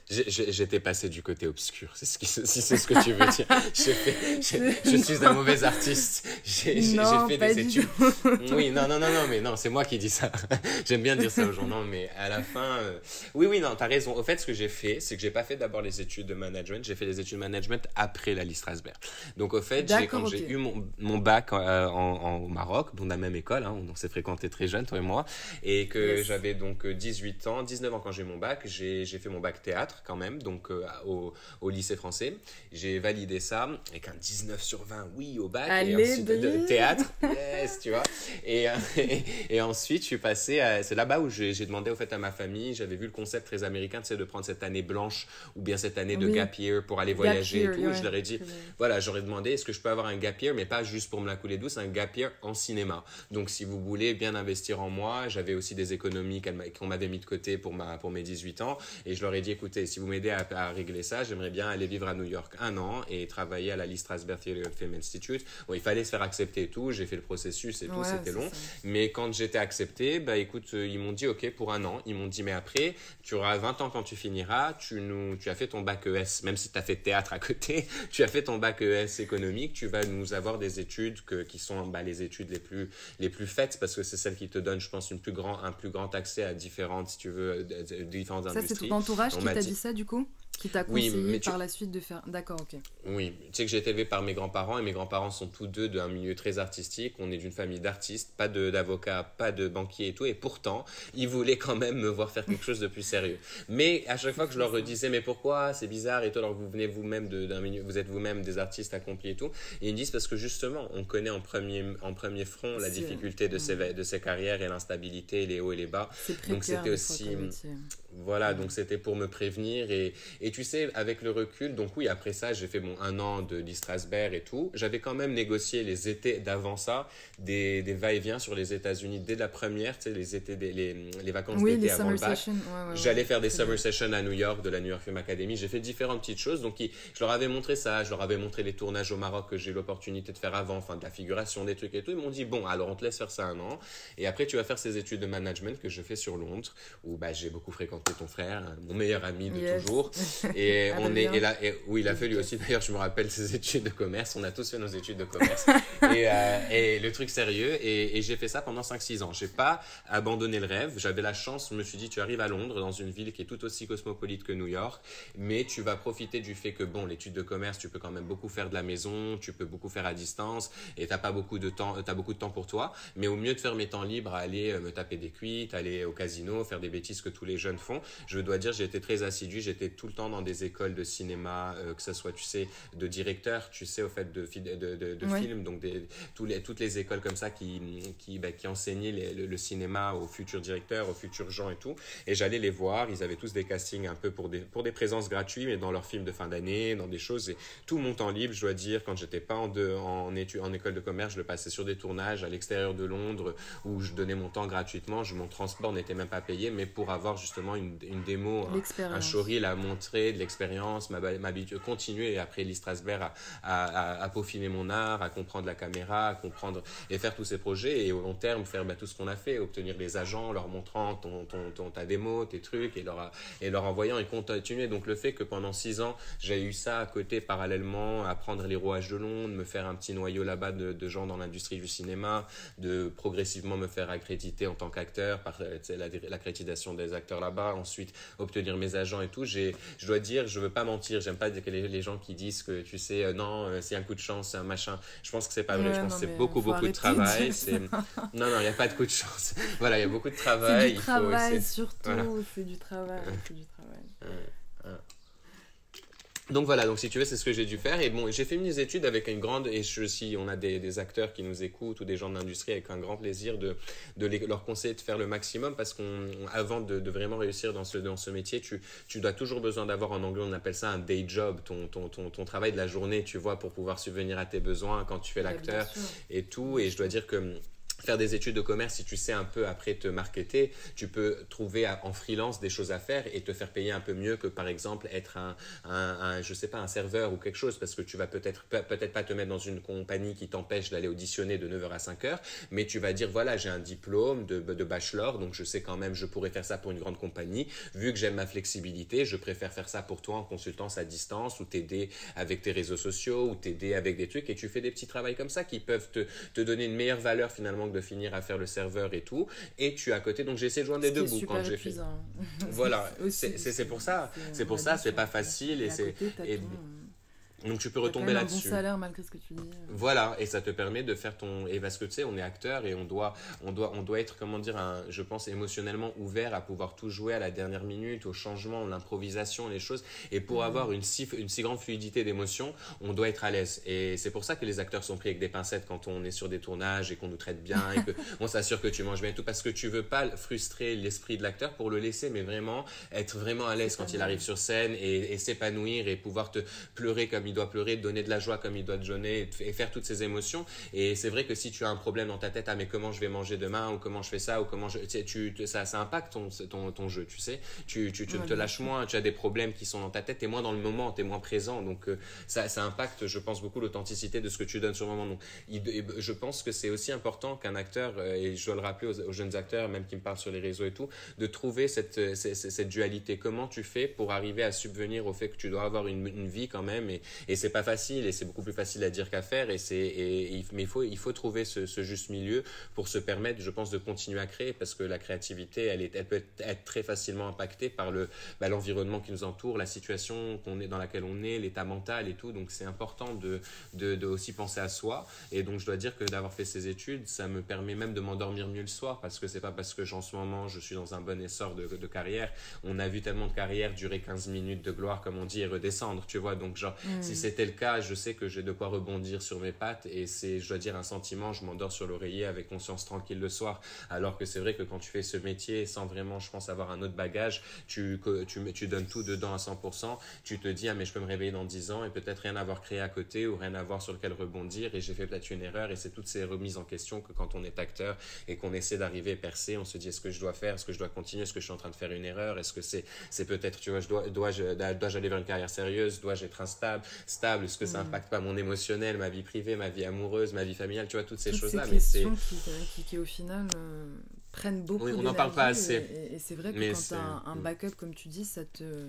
J'étais passé du côté obscur, c'est ce, si c'est ce que tu veux dire. je suis un mauvais artiste. J'ai fait des études. oui, non, non, non, non, mais non, c'est moi qui dis ça. J'aime bien dire ça aux gens. Non, mais à la fin, euh, oui, oui, non, t'as raison. Au fait, ce que j'ai fait, c'est que j'ai pas fait d'abord les études de management, j'ai fait les études de management après la liste Strasberg. Donc, au fait, quand j'ai eu mon, mon bac euh, en, au Maroc, dans la même école, hein, on s'est fréquenté très jeune, toi et moi, et que j'avais donc 18 ans, 19 ans quand j'ai eu mon bac, j'ai fait mon bac théâtre quand même, donc euh, au, au, lycée français. J'ai validé ça avec un 19 sur 20, oui, au bac. et ensuite, de, théâtre, yes, tu vois. Et, et, ensuite, je suis passé à. C'est là-bas où j'ai demandé au fait à ma famille, j'avais vu le concept très américain, sais, de prendre cette année blanche ou bien cette année de gap year pour aller voyager et tout. je leur ai dit, voilà, j'aurais demandé, est-ce que je peux avoir un gap year, mais pas juste pour me la couler douce, un gap year en cinéma. Donc, si vous voulez bien investir en moi, j'avais aussi des économies qu'on m'avait mis de côté pour, ma, pour mes 18 ans. Et je leur ai dit, écoutez, si vous m'aidez à, à, régler ça, j'aimerais bien aller vivre à New York un an et travailler à la Lee Strasberg Film Institute. Bon, il fallait se faire accepter et tout, j'ai fait le processus et tout, c'était long. Mais quand j'étais accepté, bah écoute, euh, ils m'ont dit ok pour un an. Ils m'ont dit mais après, tu auras 20 ans quand tu finiras, tu, nous, tu as fait ton bac ES, même si tu as fait théâtre à côté, tu as fait ton bac ES économique, tu vas nous avoir des études que, qui sont bah, les études les plus, les plus faites parce que c'est celles qui te donnent, je pense, une plus grand, un plus grand accès à différentes, si tu veux, différentes industries. Ça, c'est ton entourage qui t'a dit. ça du coup? Qui t'a conseillé par la suite de faire. D'accord, ok. Oui, tu sais que j'ai été élevé par mes grands-parents et mes grands-parents sont tous deux d'un milieu très artistique. On est d'une famille d'artistes, pas d'avocats, pas de banquiers et tout. Et pourtant, ils voulaient quand même me voir faire quelque chose de plus sérieux. Mais à chaque fois que je leur redisais, mais pourquoi? C'est bizarre et toi, alors vous venez vous-même d'un milieu, vous êtes vous-même des artistes accomplis et tout. Et ils me disent parce que justement, on connaît en premier, en premier front la difficulté de, ces, de ces carrières et l'instabilité, les hauts et les bas. Donc c'était aussi. Voilà, donc c'était pour me prévenir. Et, et, tu sais, avec le recul, donc oui, après ça, j'ai fait mon un an de Strasberg et tout. J'avais quand même négocié les étés d'avant ça, des, des va-et-vient sur les États-Unis dès la première, tu sais, les, étés, les, les vacances d'été avant le bac. J'allais faire des summer sessions à New York de la New York Film Academy. J'ai fait différentes petites choses. Donc, je leur avais montré ça, je leur avais montré les tournages au Maroc que j'ai eu l'opportunité de faire avant, enfin, de la figuration, des trucs et tout. Ils m'ont dit, bon, alors on te laisse faire ça un an. Et après, tu vas faire ces études de management que je fais sur Londres, où bah, j'ai beaucoup fréquenté ton frère, mon meilleur ami de toujours. Et on est et là, et, oui, il a fait lui aussi. D'ailleurs, je me rappelle ses études de commerce. On a tous fait nos études de commerce. et, euh, et, le truc sérieux. Et, et j'ai fait ça pendant 5-6 ans. J'ai pas abandonné le rêve. J'avais la chance. Je me suis dit, tu arrives à Londres, dans une ville qui est tout aussi cosmopolite que New York, mais tu vas profiter du fait que bon, l'étude de commerce, tu peux quand même beaucoup faire de la maison, tu peux beaucoup faire à distance, et t'as pas beaucoup de temps, t'as beaucoup de temps pour toi. Mais au mieux de faire mes temps libres à aller euh, me taper des cuites, aller au casino, faire des bêtises que tous les jeunes font. Je dois dire, j'ai été très assidu. J'étais tout le temps dans des écoles de cinéma, que ce soit, tu sais, de directeur, tu sais, au fait, de, de, de, de films, donc des, tous les, toutes les écoles comme ça qui, qui, bah, qui enseignaient le, cinéma aux futurs directeurs, aux futurs gens et tout. Et j'allais les voir. Ils avaient tous des castings un peu pour des, pour des présences gratuites, mais dans leurs films de fin d'année, dans des choses. Et tout mon temps libre, je dois dire, quand j'étais pas en, en, études, en école de commerce, je le passais sur des tournages à l'extérieur de Londres où je donnais mon temps gratuitement. Je, mon transport n'était même pas payé, mais pour avoir justement une, une démo, un, un showreel à montrer, de l'expérience, m'habituer, continuer après Lee Strasberg à, à, peaufiner mon art, à comprendre la caméra, à comprendre et faire tous ces projets et au long terme faire bah, tout ce qu'on a fait, obtenir les agents, leur montrant ton, ton, ton, ta démo, tes trucs et leur, et leur envoyant et continuer. Donc le fait que pendant six ans, j'ai eu ça à côté parallèlement, apprendre les rouages de Londres, me faire un petit noyau là-bas de, gens dans l'industrie du cinéma, de progressivement me faire accréditer en tant qu'acteur par l'accréditation des acteurs là-bas, ensuite obtenir mes agents et tout. Je dois dire, je veux pas mentir, j'aime pas les, gens qui disent que tu sais, euh, non, euh, c'est un coup de chance, c'est un machin. Je pense que c'est pas vrai, je pense que c'est beaucoup, beaucoup de travail. non, non, il n'y a pas de coup de chance. voilà, il y a beaucoup de travail. C'est du travail, surtout, c'est du travail, c'est du travail. Donc voilà, donc si tu veux, c'est ce que j'ai dû faire. Et bon, j'ai fait mes études avec une grande, et je, si on a des, des acteurs qui nous écoutent ou des gens de l'industrie, avec un grand plaisir de, de leur conseiller de faire le maximum parce qu'avant de, de, vraiment réussir dans ce, dans ce métier, tu, tu dois toujours besoin d'avoir, en anglais, on appelle ça un day job, ton, ton, ton, ton, travail de la journée, tu vois, pour pouvoir subvenir à tes besoins quand tu fais l'acteur et tout. Et je dois dire que faire des études de commerce, si tu sais un peu après te marketer, tu peux trouver en freelance des choses à faire et te faire payer un peu mieux que par exemple être un, je sais pas, un serveur ou quelque chose parce que tu vas peut-être peut-être pas te mettre dans une compagnie qui t'empêche d'aller auditionner de 9h à 5h, mais tu vas dire voilà, j'ai un diplôme de, de bachelor, donc je sais quand même je pourrais faire ça pour une grande compagnie. Vu que j'aime ma flexibilité, je préfère faire ça pour toi en consultance à distance ou t'aider avec tes réseaux sociaux ou t'aider avec des trucs et tu fais des petits travails comme ça qui peuvent te donner une meilleure valeur finalement de finir à faire le serveur et tout. Et tu as à côté, donc j'ai essayé de joindre les deux bouts quand j'ai fait. voilà, c'est pour ça, c'est pour ça, c'est pas facile et c'est. Donc tu peux retomber là-dessus. un bon salaire malgré ce que tu dis. Voilà, et ça te permet de faire ton et parce que tu sais, on est acteur et on doit on doit on doit être comment dire un, je pense émotionnellement ouvert à pouvoir tout jouer à la dernière minute, au changement, l'improvisation, les choses et pour mhm. avoir une si une si grande fluidité d'émotion, on doit être à l'aise et c'est pour ça que les acteurs sont pris avec des pincettes quand on est sur des tournages et qu'on nous traite bien et que on s'assure que tu manges bien et tout parce que tu veux pas frustrer l'esprit de l'acteur pour le laisser mais vraiment être vraiment à l'aise quand il arrive sur scène et, et s'épanouir et pouvoir te pleurer comme il doit pleurer, donner de la joie comme il doit te donner et faire toutes ces émotions. Et c'est vrai que si tu as un problème dans ta tête, ah mais comment je vais manger demain ou comment je fais ça ou comment je, tu, tu ça, ça impacte ton, ton, ton, jeu, tu sais. Tu, tu, tu te lâches moins, tu as des problèmes qui sont dans ta tête, tu es moins dans le moment, tu es moins présent. Donc euh, ça, ça impacte, je pense, beaucoup l'authenticité de ce que tu donnes sur le moment. Donc je pense que c'est aussi important qu'un acteur, euh, et je dois le rappeler aux, jeunes acteurs, même qui me parlent sur les réseaux et tout, de trouver cette, cette, cette, dualité. Comment tu fais pour arriver à subvenir au fait que tu dois avoir une, une vie quand même et, et c'est pas facile et c'est beaucoup plus facile à dire qu'à faire et c'est et, mais il faut il faut trouver ce, ce, juste milieu pour se permettre je pense de continuer à créer parce que la créativité elle est elle peut être, très facilement impactée par le bah, l'environnement qui nous entoure la situation qu'on est dans laquelle on est l'état mental et tout. Donc c'est important de, de, de aussi penser à soi. Et donc je dois dire que d'avoir fait ces études ça me permet même de m'endormir mieux le soir parce que c'est pas parce que en ce moment je suis dans un bon essor de, de carrière. On a vu tellement de carrières durer 15 minutes de gloire comme on dit et redescendre tu vois. Donc genre mm. Si c'était le cas, je sais que j'ai de quoi rebondir sur mes pattes et c'est, je dois dire, un sentiment. Je m'endors sur l'oreiller avec conscience tranquille le soir. Alors que c'est vrai que quand tu fais ce métier sans vraiment, je pense, avoir un autre bagage, tu, tu, tu donnes tout dedans à 100%. Tu te dis, ah, mais je peux me réveiller dans 10 ans et peut-être rien avoir créé à côté ou rien avoir sur lequel rebondir et j'ai fait peut-être une erreur et c'est toutes ces remises en question que quand on est acteur et qu'on essaie d'arriver à percer, on se dit, est-ce que je dois faire? Est-ce que je dois continuer? Est-ce que je suis en train de faire une erreur? Est-ce que c'est, c'est peut-être, tu vois, je dois, dois-je, dois-je aller vers une carrière sérieuse? Dois-je être instable? Stable? Est-ce que ça mm. impacte pas mon émotionnel, ma vie privée, ma vie amoureuse, ma vie familiale, tu vois, toutes ces choses-là. mais c'est qui, qui, au final euh, prennent beaucoup oui, on n'en parle pas assez. Et, c'est vrai que quand tu as un, mm. backup, comme tu dis, ça te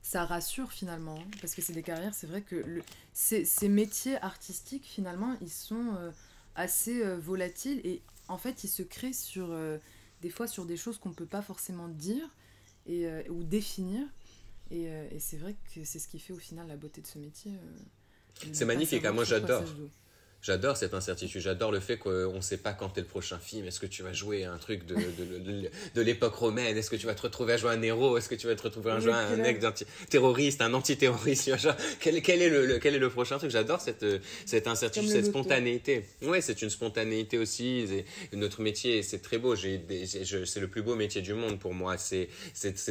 ça rassure finalement parce que c'est des carrières c'est vrai que le, ces, ces, métiers artistiques finalement ils sont euh, assez euh, volatiles et en fait ils se créent sur des fois sur des choses qu'on peut pas forcément dire et, ou définir et, et c'est vrai que c'est ce qui fait au final la beauté de ce métier c'est magnifique, hein, moi j'adore. J'adore cette incertitude, j'adore le fait qu'on ne sait pas quand est le prochain film. Est-ce que tu vas jouer un truc de, de, de, l'époque romaine? Est-ce que tu vas te retrouver à jouer un héros? Est-ce que tu vas te retrouver à jouer un mec terroriste, un antiterroriste quel, quel, est le, quel est le prochain truc? J'adore cette, cette incertitude, cette spontanéité. Ouais, c'est une spontanéité aussi. Notre métier, c'est très beau. C'est le plus beau métier du monde pour moi. C'est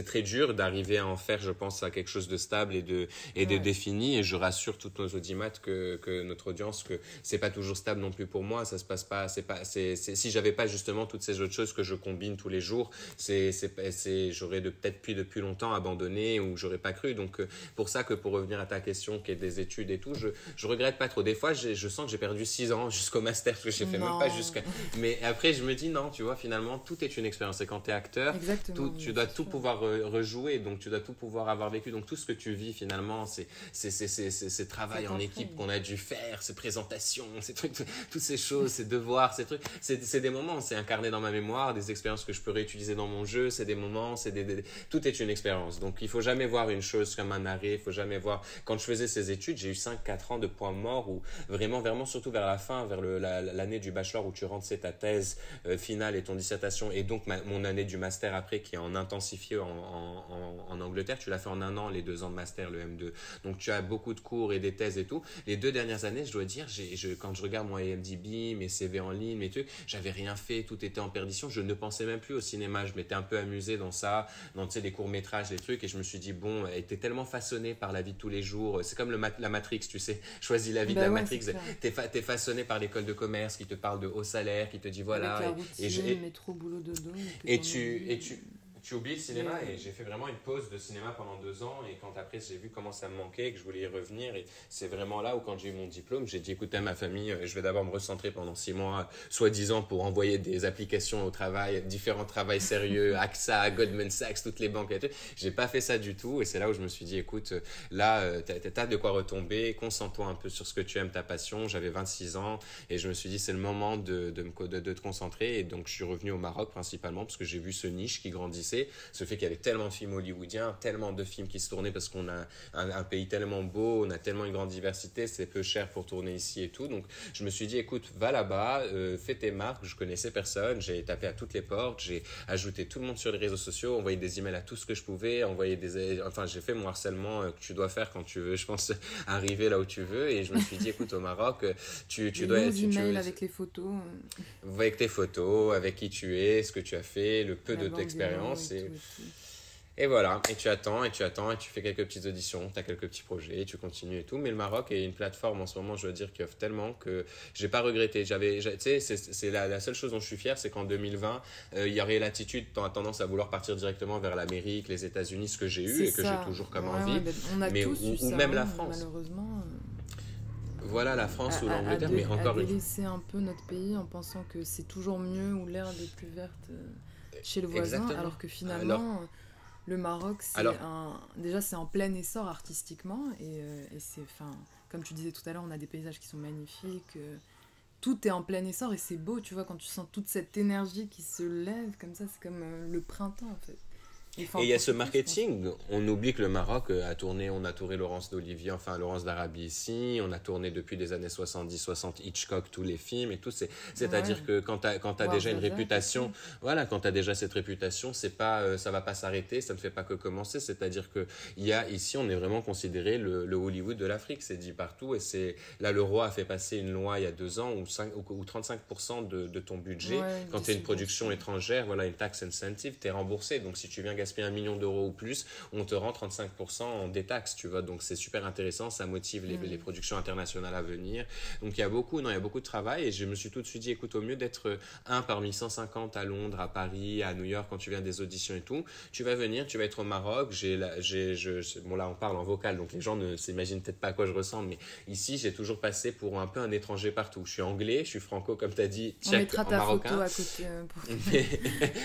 très dur d'arriver à en faire, je pense, à quelque chose de stable et de, et de défini. Et je rassure toutes nos audimates que, que notre audience que c'est pas toujours stable non plus pour moi. Ça se passe pas. C'est pas. C'est si j'avais pas justement toutes ces autres choses que je combine tous les jours, c'est c'est j'aurais de peut-être plus depuis longtemps abandonné ou j'aurais pas cru. Donc euh, pour ça que pour revenir à ta question qui est des études et tout, je je regrette pas trop. Des fois, je sens que j'ai perdu six ans jusqu'au master parce que j'ai fait même pas jusqu'à. Mais après, je me dis non, tu vois, finalement, tout est une expérience. Et quand tu es acteur, tout, tu dois tout pouvoir rejouer, donc tu dois tout pouvoir avoir vécu. Donc tout ce que tu vis finalement, c'est c'est c'est travail en équipe qu'on a dû faire, ces présentations ces trucs, toutes ces choses, ces devoirs, ces trucs. C'est des moments, c'est incarné dans ma mémoire, des expériences que je peux réutiliser dans mon jeu, c'est des moments, c'est des, tout est une expérience. Donc il faut jamais voir une chose comme un arrêt, il faut jamais voir. Quand je faisais ces études, j'ai eu 5-4 ans de points morts où vraiment, vraiment, surtout vers la fin, vers l'année du bachelor où tu rentres, c'est ta thèse euh, finale et ton dissertation, et donc mon année du master après qui est en intensifié en, en, en Angleterre, tu l'as fait en un an, les deux ans de master, le M2. Donc tu as beaucoup de cours et des thèses et tout. Les deux dernières années, je dois dire, j'ai, je, quand je regarde mon IMDb, mes CV en ligne, mes trucs, j'avais rien fait, tout était en perdition. Je ne pensais même plus au cinéma. Je m'étais un peu amusé dans ça, dans les courts-métrages, les trucs, et je me suis dit, bon, était tellement façonné par la vie de tous les jours. C'est comme le la Matrix, tu sais. Choisis la vie de bah la Matrix. T'es fa façonné par l'école de commerce qui te parle de haut salaire, qui te dit voilà. Avec la et, et, métro, boulot, dodo. Et tu, et tu, tu oublies le cinéma et j'ai fait vraiment une pause de cinéma pendant deux ans et quand après j'ai vu comment ça me manquait et que je voulais y revenir et c'est vraiment là où quand j'ai eu mon diplôme j'ai dit écoute à ma famille euh, je vais d'abord me recentrer pendant six mois soi-disant pour envoyer des applications au travail différents travails sérieux AXA Goldman Sachs toutes les banques et tout. J'ai pas fait ça du tout et c'est là où je me suis dit écoute là euh, t'as de quoi retomber concentre-toi un peu sur ce que tu aimes ta passion. J'avais 26 ans et je me suis dit c'est le moment de, de, de, de te concentrer et donc je suis revenu au Maroc principalement parce que j'ai vu ce niche qui grandissait ce fait qu'il y avait tellement de films hollywoodiens, tellement de films qui se tournaient parce qu'on a un, pays tellement beau, on a tellement une grande diversité, c'est peu cher pour tourner ici et tout. Donc je me suis dit, écoute, va là-bas, euh, fais tes marques. Je connaissais personne, j'ai tapé à toutes les portes, j'ai ajouté tout le monde sur les réseaux sociaux, envoyé des emails à tout ce que je pouvais, envoyé des, enfin j'ai fait mon harcèlement euh, que tu dois faire quand tu veux, je pense, arriver là où tu veux. Et je me suis dit, écoute, au Maroc, euh, tu, tu dois. Tu, tu, avec les photos. Avec tes photos, avec qui tu es, ce que tu as fait, le peu de d'expérience et, voilà, et tu attends, et tu attends, et tu fais quelques petites auditions, tu as quelques petits projets, et tu continues et tout. Mais le Maroc est une plateforme en ce moment, je dois dire, qui offre tellement que j'ai pas regretté. J'avais, tu sais, c'est la, seule chose dont je suis fier, c'est qu'en 2020, euh, il y aurait l'attitude, tendance à vouloir partir directement vers l'Amérique, les États-Unis, ce que j'ai eu et que j'ai toujours comme envie. mais ou, même la France. Malheureusement. Euh, voilà la France ou l'Angleterre, mais encore une fois. un peu notre pays en pensant que c'est toujours mieux ou l'herbe est plus verte. Euh, chez le voisin, alors que finalement, le Maroc, c'est un... déjà c'est en plein essor artistiquement, et, euh, et c'est, enfin, comme tu disais tout à l'heure, on a des paysages qui sont magnifiques, euh, tout est en plein essor et c'est beau, tu vois, quand tu sens toute cette énergie qui se lève comme ça, c'est comme euh, le printemps en fait. Et il y a ce marketing. On oublie que le Maroc a tourné, on a tourné Laurence d'Olivier, enfin Laurence d'Arabie ici. On a tourné depuis les années 70-60 Hitchcock, tous les films et tout. C'est-à-dire que quand tu as, quand as déjà une réputation, voilà, quand tu as déjà cette réputation, c'est pas, euh, ça va pas s'arrêter, ça ne fait pas que commencer. C'est-à-dire que il y a, ici, on est vraiment considéré le, le Hollywood de l'Afrique. C'est dit partout. Et c'est, là, le roi a fait passer une loi il y a deux ans où, 5, ou 35% de, de, ton budget, quand tu es une production étrangère, voilà, une tax incentive, tu es remboursé. Donc si tu viens un million d'euros ou plus, on te rend 35% en détaxe, tu vois. Donc c'est super intéressant, ça motive les, les, productions internationales à venir. Donc il y a beaucoup, non, il y a beaucoup de travail et je me suis tout de suite dit, écoute, au mieux d'être un parmi 150 à Londres, à Paris, à New York quand tu viens des auditions et tout, tu vas venir, tu vas être au Maroc. J'ai, j'ai, je, bon là on parle en vocal, donc les gens ne s'imaginent peut-être pas à quoi je ressemble, mais ici j'ai toujours passé pour un peu un étranger partout. Je suis anglais, je suis franco comme tu as dit, tchèque, en marocain. Photo à côté, euh,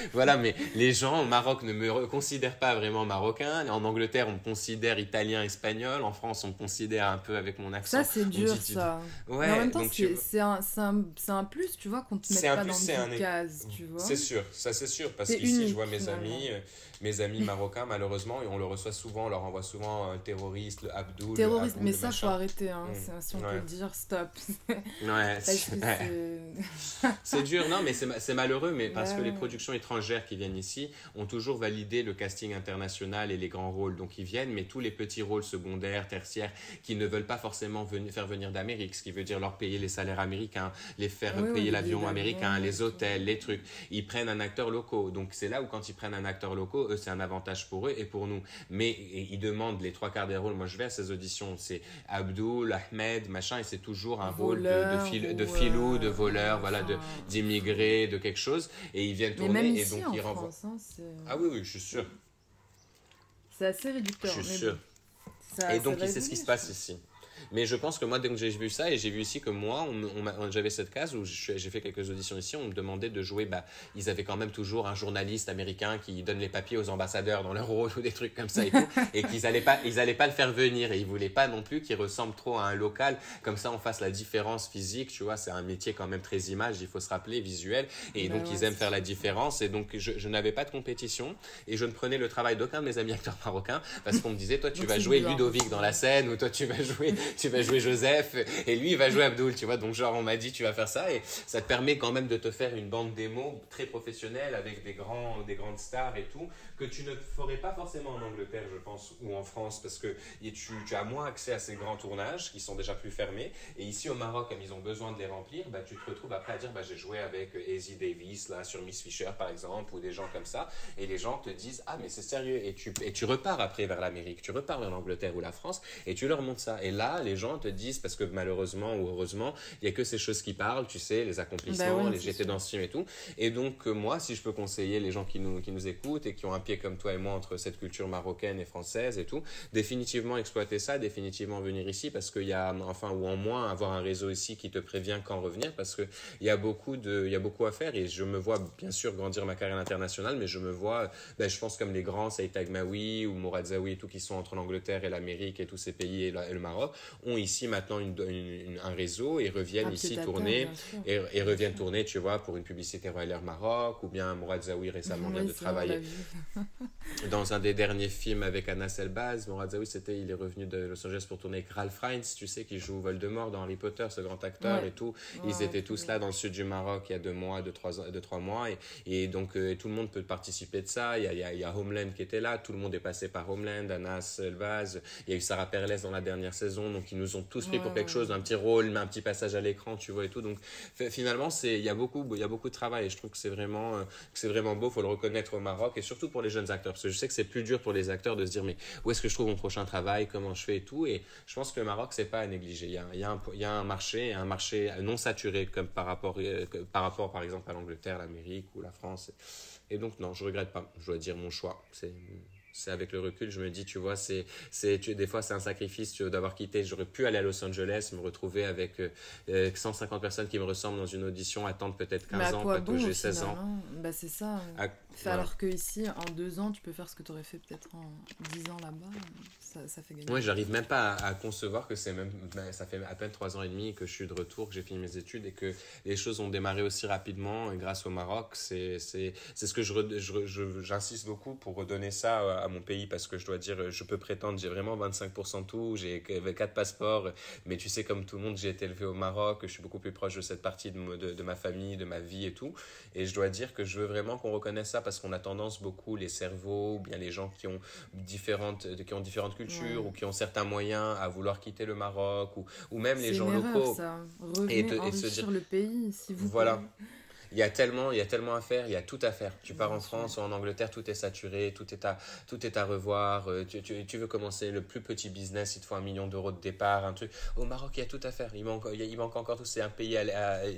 voilà, mais les gens au Maroc ne me me considère pas vraiment marocain. En Angleterre, on me considère italien, espagnol. En France, on me considère un peu avec mon accent. Ça, c'est dur, ça. Ouais, Mais en même temps, c'est un, un, un, plus, tu vois, qu'on te mette pas dans une case, tu vois. C'est sûr, ça c'est sûr. Parce qu'ici, je vois mes amis, euh, mes amis marocains, malheureusement, et on le reçoit souvent, on leur envoie souvent un terroriste, le Abdul. Terroriste, mais ça, faut arrêter, hein. Mm. si on peut dire stop. ouais, c'est dur, non, mais c'est malheureux, mais parce que les productions étrangères qui viennent ici ont toujours validé le casting international et les grands rôles. Donc ils viennent, mais tous les petits rôles secondaires, tertiaires, qui ne veulent pas forcément venir, faire venir d'Amérique, ce qui veut dire leur payer les salaires américains, les faire payer l'avion américain, les hôtels, les trucs. Ils prennent un acteur local. Donc c'est là où quand ils prennent un acteur local, eux, c'est un avantage pour eux et pour nous. Mais ils demandent les trois quarts des rôles. Moi, je vais à ces auditions. C'est Abdul, Ahmed, machin, et c'est toujours un rôle de, de, filou, de voleur, voilà, de d'immigré, de quelque chose. Et ils viennent tourner et donc ils renvoient. Hein, ah oui, oui, je suis sûr. C'est assez réducteur. Je suis sûr. et donc, c'est ce qui se passe ici. Mais je pense que moi, dès que j'ai vu ça, et j'ai vu ici que moi, on, j'avais cette case où j'ai fait quelques auditions ici, on me demandait de jouer, bah, ils avaient quand même toujours un journaliste américain qui donne les papiers aux ambassadeurs dans leur rôle ou des trucs comme ça et tout, et qu'ils allaient pas, ils allaient pas le faire venir, et ils voulaient pas non plus qu'il ressemble trop à un local, comme ça on fasse la différence physique, tu vois, c'est un métier quand même très image, il faut se rappeler, visuel, et bah donc ils aiment faire la différence, et donc je, je n'avais pas de compétition, et je ne prenais le travail d'aucun de mes amis acteurs marocains, parce qu'on me disait, toi tu vas jouer Ludovic dans la scène, ou toi tu vas jouer tu vas jouer Joseph et lui il va jouer Abdul, tu vois. Donc genre on m'a dit tu vas faire ça et ça te permet quand même de te faire une bande démo très professionnelle avec des grands des grandes stars et tout que tu ne ferais pas forcément en Angleterre, je pense, ou en France parce que tu, as moins accès à ces grands tournages qui sont déjà plus fermés. Et ici au Maroc comme ils ont besoin de les remplir, bah tu te retrouves après à dire bah j'ai joué avec Easy Davis là sur Miss Fisher par exemple ou des gens comme ça. Et les gens te disent ah mais c'est sérieux. Et tu et tu repars après vers l'Amérique, tu repars vers l'Angleterre ou la France et tu leur montres ça. Et là les gens te disent, parce que malheureusement ou heureusement, il n'y a que ces choses qui parlent, tu sais, les accomplissements, bah les j'étais dans ce film et tout. Et donc, euh, moi, si je peux conseiller les gens qui nous, qui nous écoutent et qui ont un pied comme toi et moi entre cette culture marocaine et française et tout, définitivement exploiter ça, définitivement venir ici, parce qu'il y a, enfin, ou en moins, avoir un réseau ici qui te prévient quand revenir, parce qu'il y, a beaucoup de, il y a beaucoup à faire et je me vois bien sûr grandir ma carrière internationale, mais je me vois, ben, je pense comme les grands, Saïd Agmaoui ou Mourad Zawi et tout, qui sont entre l'Angleterre et l'Amérique et tous ces pays et, et le Maroc, ont ici maintenant une, un réseau et reviennent ici tourner et, et, reviennent tourner, tu vois, pour une publicité Royal Air Maroc ou bien Mourad Zawi récemment vient de travailler. dans un des derniers films avec Anna Selbaz. Mourad Zawi, c'était, il est revenu de Los Angeles pour tourner avec Ralph Fiennes, tu sais, qui joue Voldemort dans Harry Potter, ce grand acteur et tout. Ils étaient tous là dans le sud du Maroc il y a deux mois, deux, trois, deux, trois mois et, et donc euh, tout le monde peut participer de ça. Il y, a, il y, a, Homeland qui était là, tout le monde est passé par Homeland, Anna Selbaz, il y a eu Sarah Perles dans la dernière saison, donc ils nous ont tous pris pour quelque chose, un petit rôle, un petit passage à l'écran, tu vois et tout. Donc finalement, c'est il y a beaucoup il y a beaucoup de travail et je trouve que c'est vraiment euh, que c'est vraiment beau, faut le reconnaître au Maroc et surtout pour les jeunes acteurs parce que je sais que c'est plus dur pour les acteurs de se dire mais où est-ce que je trouve mon prochain travail, comment je fais et tout et je pense que le Maroc c'est pas à négliger. Il y a, y a, un, il y a un marché, un marché non saturé comme par rapport euh, par rapport par exemple à l'Angleterre, l'Amérique ou la France. Et donc non, je regrette pas. Je dois dire mon choix. C'est c'est avec le recul, je me dis, tu vois, c'est, c'est, des fois, c'est un sacrifice d'avoir quitté. J'aurais pu aller à Los Angeles, me retrouver avec 150 euh, personnes qui me ressemblent dans une audition, attendre peut-être 15 ans, parce que j'ai 16 ans. Bah, c'est ça. Alors que ici, en deux ans, tu peux faire ce que tu aurais fait peut-être en 10 ans là-bas. Ça, ça, fait gagner. Oui, j'arrive même pas à, concevoir que c'est même, ben, ça fait à peine trois ans et demi que je suis de retour, que j'ai fini mes études et que les choses ont démarré aussi rapidement grâce au Maroc. C'est, c'est, c'est ce que je, je, j'insiste beaucoup pour redonner ça à mon pays parce que je dois dire, je peux prétendre, j'ai vraiment 25% tout, j'ai quatre passeports, mais tu sais, comme tout le monde, j'ai été élevé au Maroc, je suis beaucoup plus proche de cette partie de, de, de ma famille, de ma vie et tout. Et je dois dire que je veux vraiment qu'on reconnaisse ça parce qu'on a tendance beaucoup, les cerveaux, ou bien les gens qui ont différentes, qui ont différentes cultures ou qui ont certains moyens à vouloir quitter le Maroc ou, ou même les gens locaux. Ça. et, et se dire le pays, si vous Voilà il y a tellement, il y a tellement à faire, il y a tout à faire. Tu pars en France ou en Angleterre, tout est saturé, tout est à, tout est à revoir. Euh, tu, tu, tu veux commencer le plus petit business, il te faut un million d'euros de départ, un truc. Au Maroc, il y a tout à faire. Il manque, il, manque encore tout. C'est un pays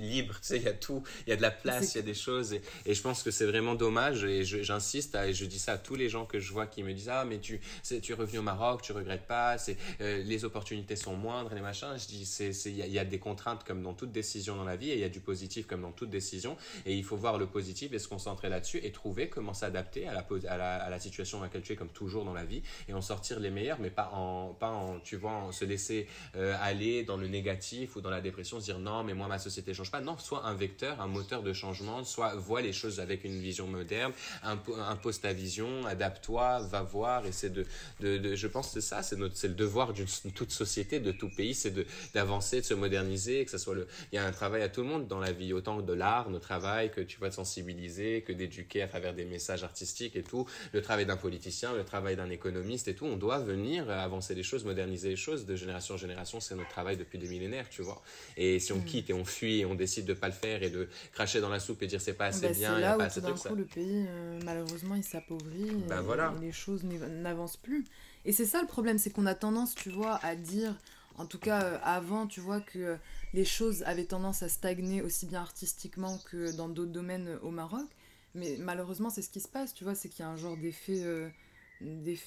libre, tu sais, il y a tout. Il y a de la place, il y a des choses. Et, et je pense que c'est vraiment dommage. Et j'insiste, et je dis ça à tous les gens que je vois qui me disent, ah, mais tu, tu es revenu au Maroc, tu regrettes pas, c'est, euh, les opportunités sont moindres, les machins. Je dis, c'est, il y a des contraintes comme dans toute décision dans la vie et il y a du positif comme dans toute décision. Et il faut voir le positif et se concentrer là-dessus et trouver comment s'adapter à la, situation dans laquelle tu es, comme toujours dans la vie, et en sortir les meilleurs, mais pas en, pas en tu vois, en se laisser euh, aller dans le négatif ou dans la dépression, se dire non, mais moi, ma société change pas. Non, soit un vecteur, un moteur de changement, soit vois les choses avec une vision moderne, impose ta vision, adapte-toi, va voir, essaie de, de, de je pense que c'est ça, c'est le devoir d'une toute société, de tout pays, c'est d'avancer, de, se moderniser, que ça soit il y a un travail à tout le monde dans la vie, autant de l'art, notre travail, que tu vois, de sensibiliser, que d'éduquer à travers des messages artistiques et tout, le travail d'un politicien, le travail d'un économiste et tout, on doit venir avancer les choses, moderniser les choses de génération en génération, c'est notre travail depuis des millénaires, tu vois. Et si on mm. quitte et on fuit et on décide de pas le faire et de cracher dans la soupe et dire c'est pas assez bah, bien, y a pas assez de coup, le pays, euh, malheureusement, il s'appauvrit et, les choses n'avancent plus. Et c'est ça le problème, c'est qu'on a tendance, tu vois, à dire, en tout cas euh, avant, tu vois, que les choses avaient tendance à stagner aussi bien artistiquement que dans d'autres domaines au Maroc. Mais malheureusement, c'est ce qui se passe, tu vois, c'est qu'il y a un genre d'effet euh,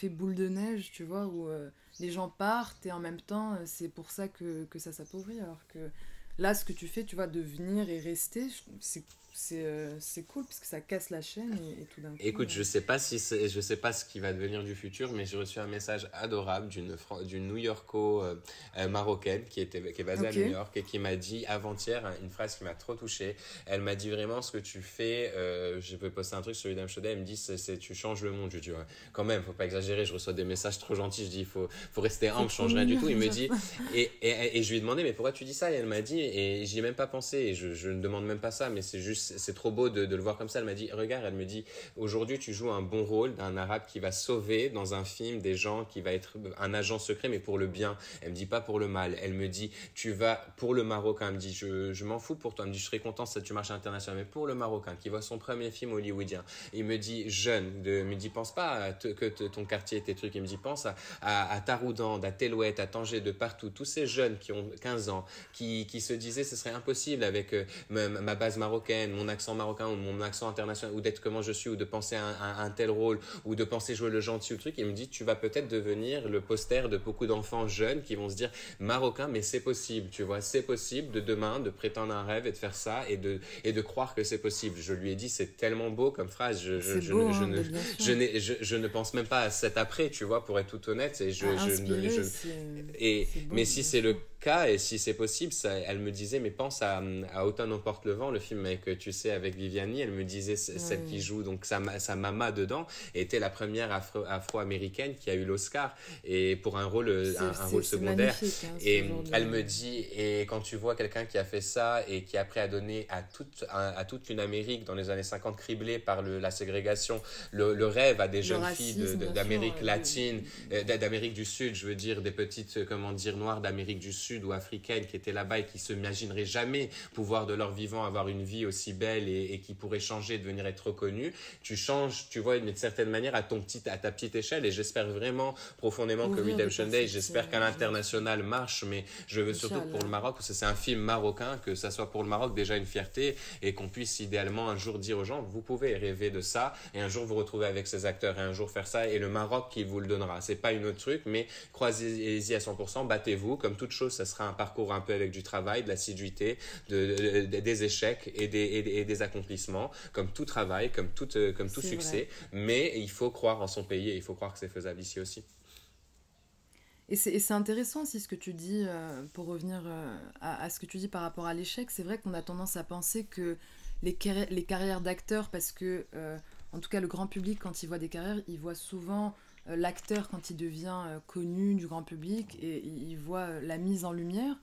boule de neige, tu vois, où euh, les gens partent et en même temps, c'est pour ça que, que ça s'appauvrit. Alors que là, ce que tu fais, tu vois, de venir et rester, c'est euh, c'est cool parce que ça casse la chaîne et, tout d'un coup. Écoute, je sais pas si je sais pas ce qui va devenir du futur, mais j'ai reçu un message adorable d'une d'une New Yorko euh, euh, marocaine qui était qui est basée à New York et qui m'a dit avant-hier une phrase qui m'a trop touché. Elle m'a dit vraiment ce que tu fais. je peux poster un truc sur Udam Shoda. Elle me dit c'est tu changes le monde. Je dis quand même, faut pas exagérer. Je reçois des messages trop gentils. Je dis il faut faut rester humble, je change rien du tout. Il me dit et, et, et, je lui ai demandé mais pourquoi tu dis ça? Et elle m'a dit et j'y ai même pas pensé et je, je ne demande même pas ça mais c'est juste c'est trop beau de, le voir comme ça. Elle m'a dit, regarde, elle me dit, aujourd'hui tu joues un bon rôle d'un arabe qui va sauver dans un film des gens, qui va être un agent secret, mais pour le bien. Elle me dit pas pour le mal. Elle me dit, tu vas pour le Marocain. Elle me dit, je, je m'en fous pour toi. Elle me dit, je serais content si tu marches international, mais pour le Marocain qui voit son premier film hollywoodien. Il me dit, jeune, de, me dit, pense pas que ton quartier, tes trucs. Il me dit, pense à, à, à Taroudand, à Telouet, à Tanger, de partout. Tous ces jeunes qui ont 15 ans, qui, qui se disaient, ce serait impossible avec euh, ma base marocaine, mon accent marocain ou mon accent international ou d'être comment je suis ou de penser à un, tel rôle ou de penser jouer le gentil ou le truc, il me dit tu vas peut-être devenir le poster de beaucoup d'enfants jeunes qui vont se dire marocain mais c'est possible, tu vois, c'est possible de demain de prétendre un rêve et de faire ça et de et de croire que c'est possible. Je lui ai dit c'est tellement beau comme phrase, je je, je, je, ne je, je, ne pense même pas à cet après, tu vois, pour être tout honnête et je, je, et mais si c'est le cas et si c'est possible, ça, elle me disait mais pense à, à Automne emporte le vent, le film avec tu sais avec Viviani, elle me disait celle qui joue donc sa, sa maman dedans était la première afro, américaine qui a eu l'Oscar et pour un rôle un, rôle secondaire. hein, et elle me dit et quand tu vois quelqu'un qui a fait ça et qui après a donné à toute à, toute une Amérique dans les années 50 criblée par le, la ségrégation le, le, rêve à des jeunes filles d'Amérique latine euh, d'Amérique du Sud je veux dire des petites comment dire noires d'Amérique du Sud ou africaines qui étaient là-bas et qui s'imagineraient jamais pouvoir de leur vivant avoir une vie aussi belle et, qui pourraient changer, devenir être reconnus, tu changes, tu vois, d'une certaine manière à ton petit, à ta petite échelle et j'espère vraiment profondément que Redemption Day, j'espère qu'à l'international marche, mais je veux surtout pour le Maroc, parce que c'est un film marocain, que ça soit pour le Maroc déjà une fierté et qu'on puisse idéalement un jour dire aux gens, vous pouvez rêver de ça et un jour vous retrouver avec ces acteurs et un jour faire ça et le Maroc qui vous le donnera. C'est pas une autre truc, mais croisez-y à 100%, battez-vous, comme toute chose, ça sera un parcours un peu avec du travail, de l'assiduité, de, des échecs et des, et, des accomplissements, comme tout travail, comme tout, euh, comme tout succès. Mais il faut croire en son pays et il faut croire que c'est faisable ici aussi. Et c'est intéressant aussi ce que tu dis, euh, pour revenir euh, à, à, ce que tu dis par rapport à l'échec. C'est vrai qu'on a tendance à penser que les, les carrières d'acteurs, parce que, en tout cas, le grand public, quand il voit des carrières, il voit souvent l'acteur quand il devient euh, connu du grand public et il voit euh, la mise en lumière.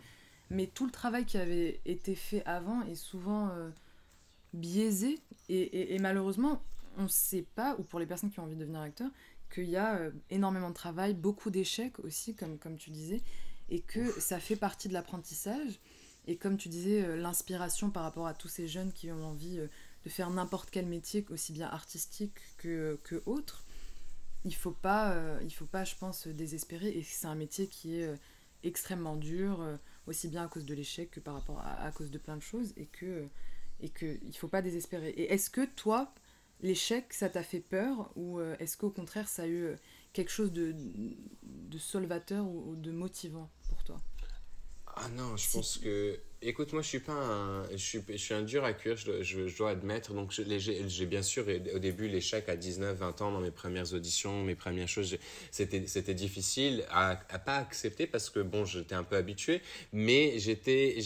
Mais tout le travail qui avait été fait avant est souvent biaisé et, malheureusement on ne sait pas, ou pour les personnes qui ont envie de devenir acteur, qu'il y a énormément de travail, beaucoup d'échecs aussi, comme, comme tu disais, et que ça fait partie de l'apprentissage. Et comme tu disais, l'inspiration par rapport à tous ces jeunes qui ont envie de faire n'importe quel métier, aussi bien artistique que, que autre, il faut pas, euh, il faut pas, je pense, désespérer. Et c'est un métier qui est euh, extrêmement dur, euh, aussi bien à cause de l'échec que par rapport à, à, cause de plein de choses, et que, et que il faut pas désespérer. Et est-ce que toi, l'échec, ça t'a fait peur, ou est-ce qu'au contraire, ça a eu quelque chose de, de solvateur ou, de motivant pour toi? Ah non, je pense que écoute, moi je suis pas un, je suis, un dur à cuire, je, dois admettre. Donc j'ai bien sûr au début l'échec à 19, 20 ans dans mes premières auditions, mes premières choses, c'était difficile à, à pas accepter parce que bon, j'étais un peu habitué, mais j'étais,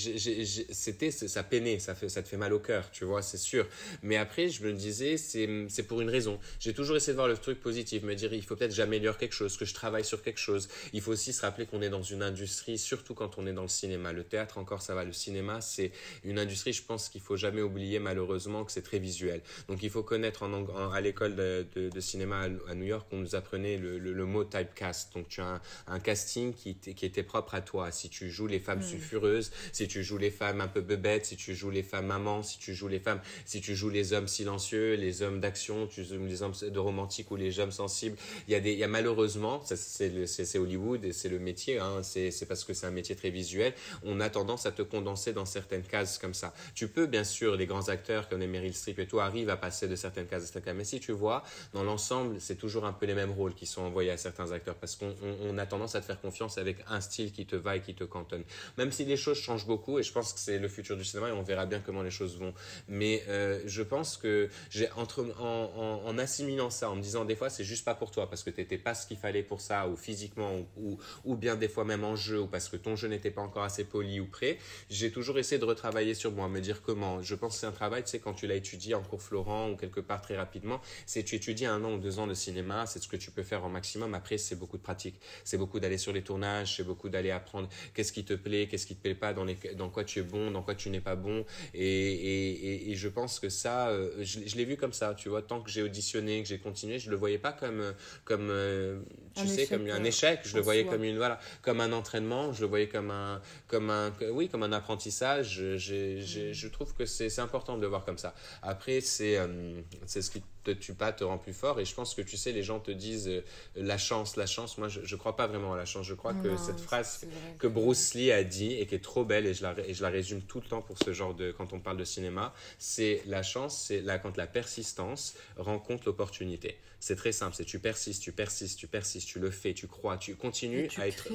c'était ça peinait, ça ça te fait mal au cœur, tu vois, c'est sûr. Mais après je me disais c'est pour une raison. J'ai toujours essayé de voir le truc positif, me dire il faut peut-être j'améliore quelque chose, que je travaille sur quelque chose. Il faut aussi se rappeler qu'on est dans une industrie, surtout quand on est dans le cinéma. Le théâtre encore ça va, le cinéma c'est une industrie, je pense qu'il faut jamais oublier malheureusement que c'est très visuel. Donc il faut connaître en, à l'école de, de, cinéma à, New York, on nous apprenait le, le, mot typecast. Donc tu as un, casting qui, qui, était propre à toi. Si tu joues les femmes mm. sulfureuses, si tu joues les femmes un peu bébêtes, si tu joues les femmes mamans, si tu joues les femmes, si tu joues les hommes silencieux, les hommes d'action, tu joues les hommes de romantique ou les hommes sensibles. Il y a des, il y a malheureusement, c'est Hollywood et c'est le métier, hein, c'est parce que c'est un métier très visuel. On a tendance à te condenser dans certaines cases comme ça. Tu peux, bien sûr, les grands acteurs comme les Meryl Streep et tout arrivent à passer de certaines cases à certaines cases. Mais si tu vois, dans l'ensemble, c'est toujours un peu les mêmes rôles qui sont envoyés à certains acteurs parce qu'on a tendance à te faire confiance avec un style qui te va et qui te cantonne. Même si les choses changent beaucoup et je pense que c'est le futur du cinéma et on verra bien comment les choses vont. Mais euh, je pense que j'ai entre en, assimilant ça, en me disant des fois c'est juste pas pour toi parce que tu n'étais pas ce qu'il fallait pour ça ou physiquement ou, ou, bien des fois même en jeu ou parce que ton jeu n'était pas encore assez poli ou prêt, j'ai toujours essayé de retravailler sur moi, me dire comment. Je pense que c'est un travail, tu sais, quand tu l'as étudié en cours Florent ou quelque part très rapidement, c'est tu étudies un an ou deux ans de cinéma, c'est ce que tu peux faire au maximum. Après, c'est beaucoup de pratique. C'est beaucoup d'aller sur les tournages, c'est beaucoup d'aller apprendre qu'est-ce qui te plaît, qu'est-ce qui te plaît pas, dans, les, dans quoi tu es bon, dans quoi tu n'es pas bon. Et, et, et, je pense que ça, euh, je, l'ai vu comme ça, tu vois, tant que j'ai auditionné, que j'ai continué, je le voyais pas comme, comme euh, tu sais, comme un échec, je le voyais comme une, voilà, comme un entraînement, je le voyais comme un, comme un, oui, comme un apprentissage. J'ai, mm. je trouve que c'est important de le voir comme ça. Après, c'est, euh, c'est ce qui te tue pas te rend plus fort. Et je pense que tu sais, les gens te disent euh, la chance, la chance. Moi, je, ne crois pas vraiment à la chance. Je crois que cette phrase que Bruce Lee a dit et qui est trop belle et je la, et je la résume tout le temps pour ce genre de quand on parle de cinéma, c'est la chance, c'est là quand la persistance rencontre l'opportunité. C'est très simple, c'est tu persistes, tu persistes, tu persistes, tu le fais, tu crois, tu continues à être.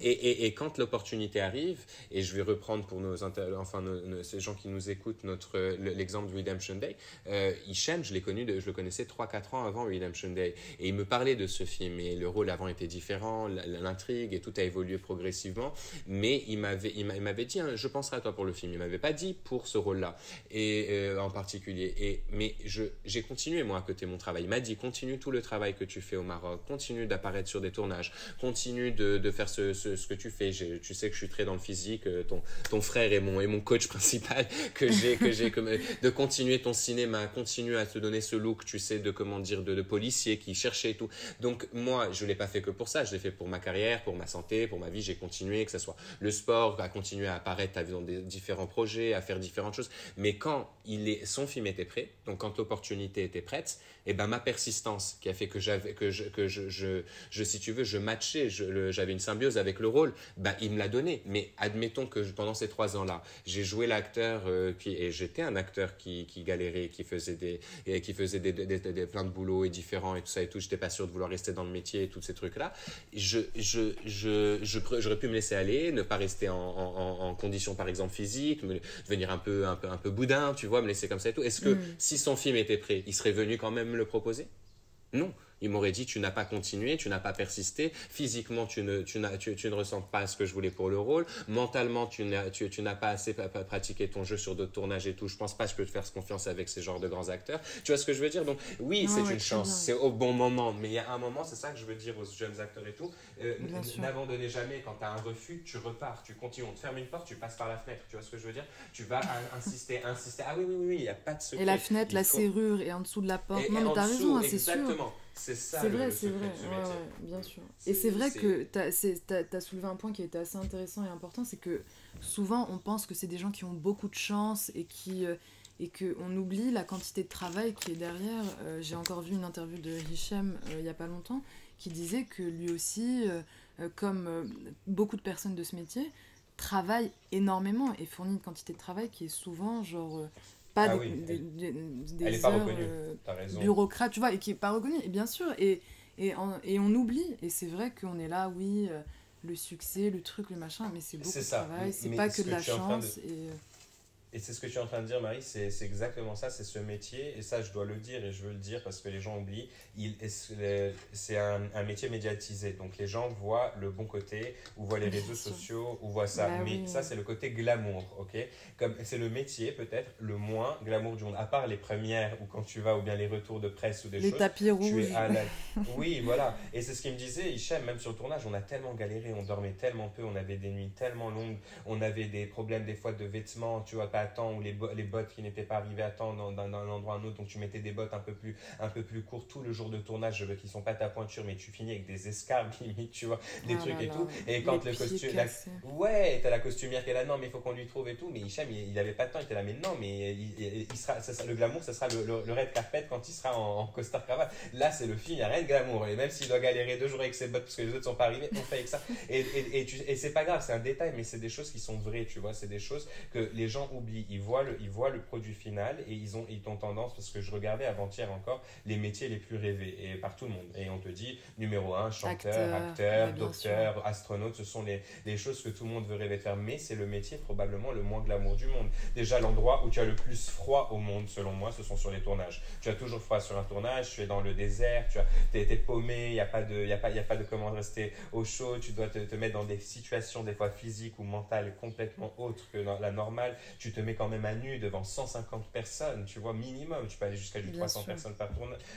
et, et, et, quand l'opportunité arrive, et je vais reprendre pour nos enfin ces gens qui nous écoutent notre l'exemple de Redemption Day, euh, Hichem, je l'ai connu de, je le connaissais 3-4 ans avant Redemption Day. Et il me parlait de ce film. Et le rôle avant était différent, l'intrigue et tout a évolué progressivement. Mais il m'avait, il m'avait dit, hein, je penserai à toi pour le film. Il m'avait pas dit pour ce rôle-là. Et, euh, en particulier. Et, mais je, j'ai continué, moi, à côté mon travail. Il m'a dit, continue tout le travail que tu fais au Maroc. Continue d'apparaître sur des tournages. Continue de, faire ce, que tu fais. tu sais que je suis très dans le physique. Euh, ton, frère est mon, mon coach principal que j'ai, que j'ai, de continuer ton cinéma, continue à te donner ce look, tu sais, de comment dire, de, de policier qui cherchait et tout. Donc moi, je l'ai pas fait que pour ça, je l'ai fait pour ma carrière, pour ma santé, pour ma vie. J'ai continué, que ce soit le sport, à continuer à apparaître dans des différents projets, à faire différentes choses. Mais quand il est, son film était prêt, donc quand l'opportunité était prête, et eh ben ma persistance qui a fait que j'avais, que je, que je, je, si tu veux, je matchais, j'avais une symbiose avec le rôle, ben il me l'a donné. Mais admettons que pendant ces trois ans-là, j'ai joué l'acteur euh, qui, et j'étais un acteur qui, qui galérait, qui faisait des, qui faisait des, des, des, plein de boulots et différents et tout ça et tout. J'étais pas sûr de vouloir rester dans le métier et tous ces trucs-là. Je, je, je, j'aurais pu me laisser aller, ne pas rester en, en, en condition, par exemple, physique, me, devenir un peu, un peu, un peu boudin, tu vois, me laisser comme ça et tout. Est-ce que mm. si son film était prêt, il serait venu quand même me le proposer? Non. Il m'aurait dit tu n'as pas continué, tu n'as pas persisté, physiquement tu ne, tu, tu, tu, ne ressens pas ce que je voulais pour le rôle, mentalement tu n'as, tu, tu n'as pas assez pratiqué ton jeu sur d'autres tournages et tout. Je pense pas que je peux te faire confiance avec ces genres de grands acteurs. Tu vois ce que je veux dire? Donc oui, c'est une chance, c'est au bon moment, mais il y a un moment, c'est ça que je veux dire aux jeunes acteurs et tout. Euh, n'abandonnez jamais quand tu as un refus, tu repars, tu continues, on te ferme une porte, tu passes par la fenêtre. Tu vois ce que je veux dire? Tu vas insister, insister. Ah oui, oui, oui, il n'y a pas de secret. Et la fenêtre, la serrure et en dessous de la porte. non, mais t'as raison, hein, c'est sûr. Exactement. C'est ça. C'est vrai, c'est vrai. bien sûr. Et c'est vrai que tu as, soulevé un point qui a été assez intéressant et important c'est que souvent on pense que c'est des gens qui ont beaucoup de chance et qui. Euh, et qu'on oublie la quantité de travail qui est derrière. Euh, j'ai encore vu une interview de Hichem euh, il n'y a pas longtemps qui disait que lui aussi, comme beaucoup de personnes de ce métier, travaille énormément et fournit une quantité de travail qui est souvent genre pas ah des, des, des, heures euh, bureaucrates, tu vois, et qui n'est pas reconnue, et bien sûr, et, et, et on oublie, et c'est vrai qu'on est là, oui, euh, le succès, le truc, le machin, mais c'est beaucoup de travail, c'est pas que de la chance. Et... Et c'est ce que tu es en train de dire, Marie, c'est exactement ça, c'est ce métier, et ça je dois le dire, et je veux le dire parce que les gens oublient, c'est un, un, métier médiatisé, donc les gens voient le bon côté, ou voient les réseaux sociaux, ou voient ça, bah mais ça c'est le côté glamour, ok? Comme c'est le métier peut-être le moins glamour du monde, à part les premières, ou quand tu vas, ou bien les retours de presse ou des les choses. Les tapis rouges. oui, voilà, et c'est ce qu'il me disait, Hichem, même sur le tournage, on a tellement galéré, on dormait tellement peu, on avait des nuits tellement longues, on avait des problèmes des fois de vêtements, tu vois, pas à temps, ou les, les bottes qui n'étaient pas arrivées à temps dans, dans, un endroit à un autre, donc tu mettais des bottes un peu plus, un peu plus courtes tout le jour de tournage qui sont pas ta pointure, mais tu finis avec des escarpes limite, tu vois, des ah trucs et tout. Et quand le costume. Ouais, t'as la costumière qui est là, non, mais il faut qu'on lui trouve et tout. Mais Hicham, il, il, avait pas de temps, il était là, mais non, mais il, il sera, ça, le glamour, ça sera le, le, red carpet quand il sera en, costard cravate. Là, c'est le film, il n'y a rien de glamour. Et même s'il doit galérer deux jours avec ses bottes parce que les autres sont pas arrivés, on fait avec ça. Et, et, et, et c'est pas grave, c'est un détail, mais c'est des choses qui sont vraies, tu vois, c'est des choses que les gens oublient. Ils voient le, ils voient le produit final et ils ont, ils ont tendance, parce que je regardais avant-hier encore, les métiers les plus rêvés et par tout le monde. Et on te dit numéro un, chanteur, acteur, docteur, astronaute, ce sont les, les, choses que tout le monde veut rêver de faire. Mais c'est le métier probablement le moins glamour du monde. Déjà, l'endroit où tu as le plus froid au monde, selon moi, ce sont sur les tournages. Tu as toujours froid sur un tournage, tu es dans le désert, tu as, es, paumé, il n'y a, pas de, y a, pas, y a pas de comment rester au chaud, tu dois te, te, mettre dans des situations des fois physiques ou mentales complètement autres que la normale. Tu te mets quand même à nu devant 150 personnes, tu vois, minimum. Tu peux aller jusqu'à du 300 personnes par,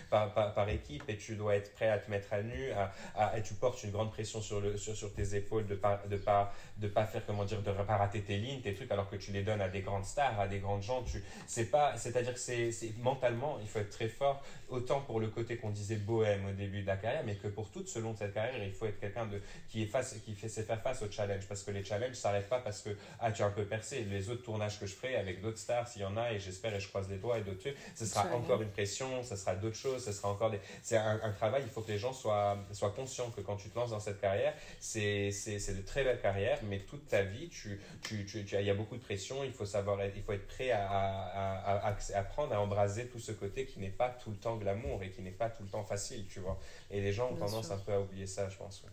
par, par, par équipe et tu dois être prêt à te mettre à nu, à, et tu portes une grande pression sur, le, sur, sur tes épaules de pas, de pas, de pas faire, comment dire, de pas rater tes lignes, tes trucs, alors que tu les donnes à des grandes stars, à des grandes gens. Tu, c'est pas, c'est-à-dire que c'est, mentalement, il faut être très fort, autant pour le côté qu'on disait bohème au début de la carrière, mais que pour tout ce long de cette carrière, il faut être quelqu'un de, qui est face, qui fait, sait faire face aux challenges, parce que les challenges s'arrêtent pas parce que, ah, tu as un peu percé. Les autres tournages que je ferai avec d'autres stars, s'il y en a, et j'espère et je croise les doigts et d'autres trucs, ce sera encore une pression, ce sera d'autres choses, ce sera encore des, c'est un, un travail, il faut que les gens soient, soient conscients que quand tu te lances dans cette carrière, c'est de très belles carrières, mais toute ta vie, tu, tu, tu, il y a beaucoup de pression, il faut savoir être, il faut être prêt à, à, à, à apprendre à embraser tout ce côté qui n'est pas tout le temps glamour et qui n'est pas tout le temps facile, tu vois. Et les gens ont tendance un peu à oublier ça, je pense.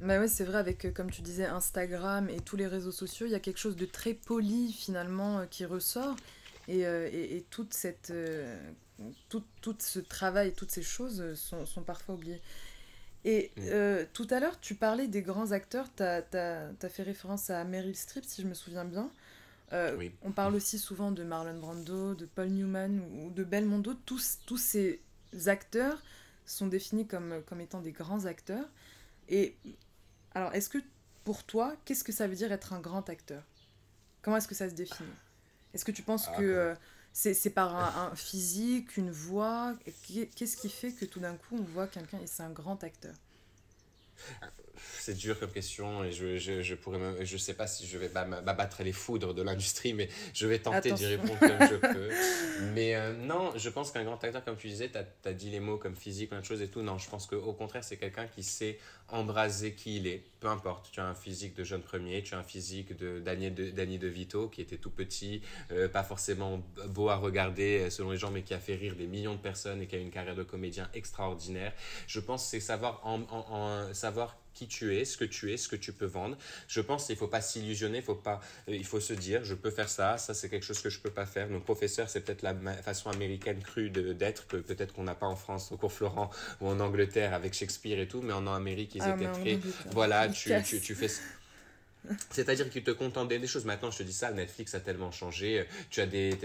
Bah ouais, c'est vrai, avec, euh, comme tu disais, Instagram et tous les réseaux sociaux, il y a quelque chose de très poli, finalement, euh, qui ressort. Et, euh, et, et, toute cette, tout, tout, ce travail, toutes ces choses sont, sont parfois oubliées. Et euh, tout à l'heure, tu parlais des grands acteurs, tu as, fait référence à Meryl Streep, si je me souviens bien. Euh, oui. On parle aussi souvent de Marlon Brando, de Paul Newman ou de Belmondo. Tous, tous ces acteurs sont définis comme, comme étant des grands acteurs. Et alors, est-ce que pour toi, qu'est-ce que ça veut dire être un grand acteur? Comment est-ce que ça se définit? Est-ce que tu penses ah, que euh, c'est par un, physique, une voix? Qu'est-ce qui fait que tout d'un coup on voit quelqu'un et c'est un grand acteur? C'est dur comme question et je, je, je pourrais je sais pas si je vais m'abattre les foudres de l'industrie mais je vais tenter d'y répondre comme je peux. Mais euh, non je pense qu'un grand acteur comme tu disais tu as, dit les mots comme physique plein de choses et tout. Non je pense qu'au contraire c'est quelqu'un qui sait embraser qui il est. Peu importe. Tu as un physique de jeune premier tu as un physique de Danny de, de Vito qui était tout petit euh, pas forcément beau à regarder euh, selon les gens mais qui a fait rire des millions de personnes et qui a une carrière de comédien extraordinaire. Je pense c'est savoir en, en, savoir qui tu es, ce que tu es, ce que tu peux vendre. Je pense qu'il ne faut pas s'illusionner, faut pas, euh, il faut se dire, je peux faire ça, ça c'est quelque chose que je ne peux pas faire. Donc professeur, c'est peut-être la façon américaine crue d'être, que peut-être qu'on n'a pas en France au cours Florent ou en Angleterre avec Shakespeare et tout, mais en Amérique, ils ah, étaient très... Voilà, tu, tu, tu fais... C'est-à-dire qu'ils te contentent des choses. Maintenant, je te dis ça, Netflix a tellement changé. Tu as des,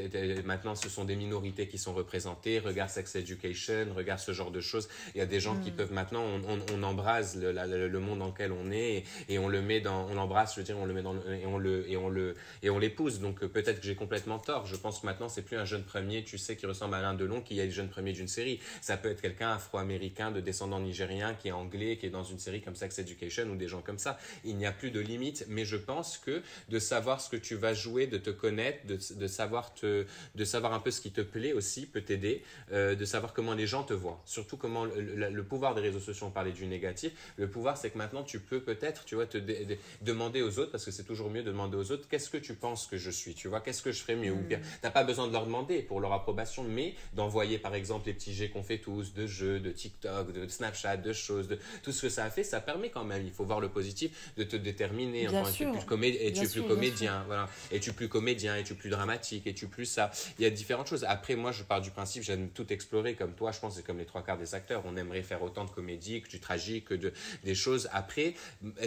maintenant, ce sont des minorités qui sont représentées. Regarde Sex Education, regarde ce genre de choses. Il y a des gens qui hmm. peuvent maintenant, on, on, embrase le, le, monde dans lequel on est et, on le met dans, on l'embrasse, je veux dire, on le met dans et on le, et on le, et on l'épouse. Donc, peut-être que j'ai complètement tort. Je pense que maintenant, c'est plus un jeune premier, tu sais, qui ressemble à Alain Delon, qui est le jeune premier d'une série. Ça peut être quelqu'un afro-américain de descendant nigérien qui est anglais, qui est dans une série comme Sex Education ou des gens comme ça. Il n'y a plus de limite mais je pense que de savoir ce que tu vas jouer, de te connaître, de, de savoir, te, de savoir un peu ce qui te plaît aussi peut t'aider, euh, de savoir comment les gens te voient. Surtout comment le, pouvoir des réseaux sociaux, on parlait du négatif, le pouvoir c'est que maintenant tu peux peut-être, tu vois, te demander aux autres, parce que c'est toujours mieux de demander aux autres, qu'est-ce que tu penses que je suis, tu vois, qu'est-ce que je ferais mieux, ou bien, mm. t'as pas besoin de leur demander pour leur approbation, mais d'envoyer par exemple les petits jets qu'on fait tous, de jeux, de TikTok, de Snapchat, de choses, de tout ce que ça a fait, ça permet quand même, il faut voir le positif, de te déterminer. Bien sûr. Es plus et tu es plus comédien, voilà. Et tu es plus comédien, et tu es plus dramatique, et tu es plus ça. Il y a différentes choses. Après, moi, je pars du principe, j'aime tout explorer comme toi, je pense, c'est comme les trois quarts des acteurs. On aimerait faire autant de comédie que du tragique, que de, des choses. Après,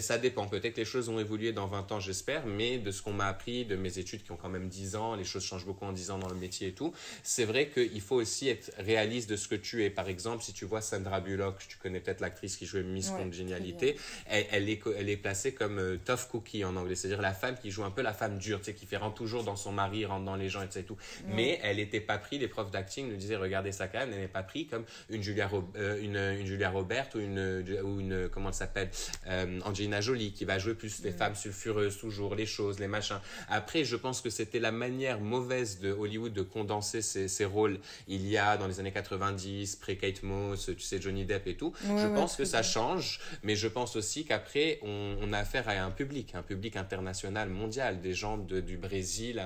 ça dépend. Peut-être les choses ont évolué dans 20 ans, j'espère, mais de ce qu'on m'a appris, de mes études qui ont quand même 10 ans, les choses changent beaucoup en 10 ans dans le métier et tout. C'est vrai qu'il faut aussi être réaliste de ce que tu es. Par exemple, si tu vois Sandra Bullock, tu connais peut-être l'actrice qui jouait Miss ouais, Congenialité, elle, elle, est, elle est placée comme euh, tough cookie en anglais, c'est-à-dire la femme qui joue un peu la femme dure, tu sais, qui fait rentrer toujours dans son mari, rentre dans les gens, etc. Et tout. Mais elle n'était pas prise, les profs d'acting nous disaient, regardez ça quand même, elle n'est pas prise comme une Julia, euh, une, une, Julia Robert ou une, ou une comment elle s'appelle, euh, Angelina Jolie, qui va jouer plus les femmes sulfureuses, toujours, les choses, les machins. Après, je pense que c'était la manière mauvaise de Hollywood de condenser ses, ses, rôles. Il y a dans les années 90, pré-Kate Moss, tu sais, Johnny Depp et tout. je pense que ça change, mais je pense aussi qu'après, on, on, a affaire à un public, un public international, mondial, des gens du Brésil,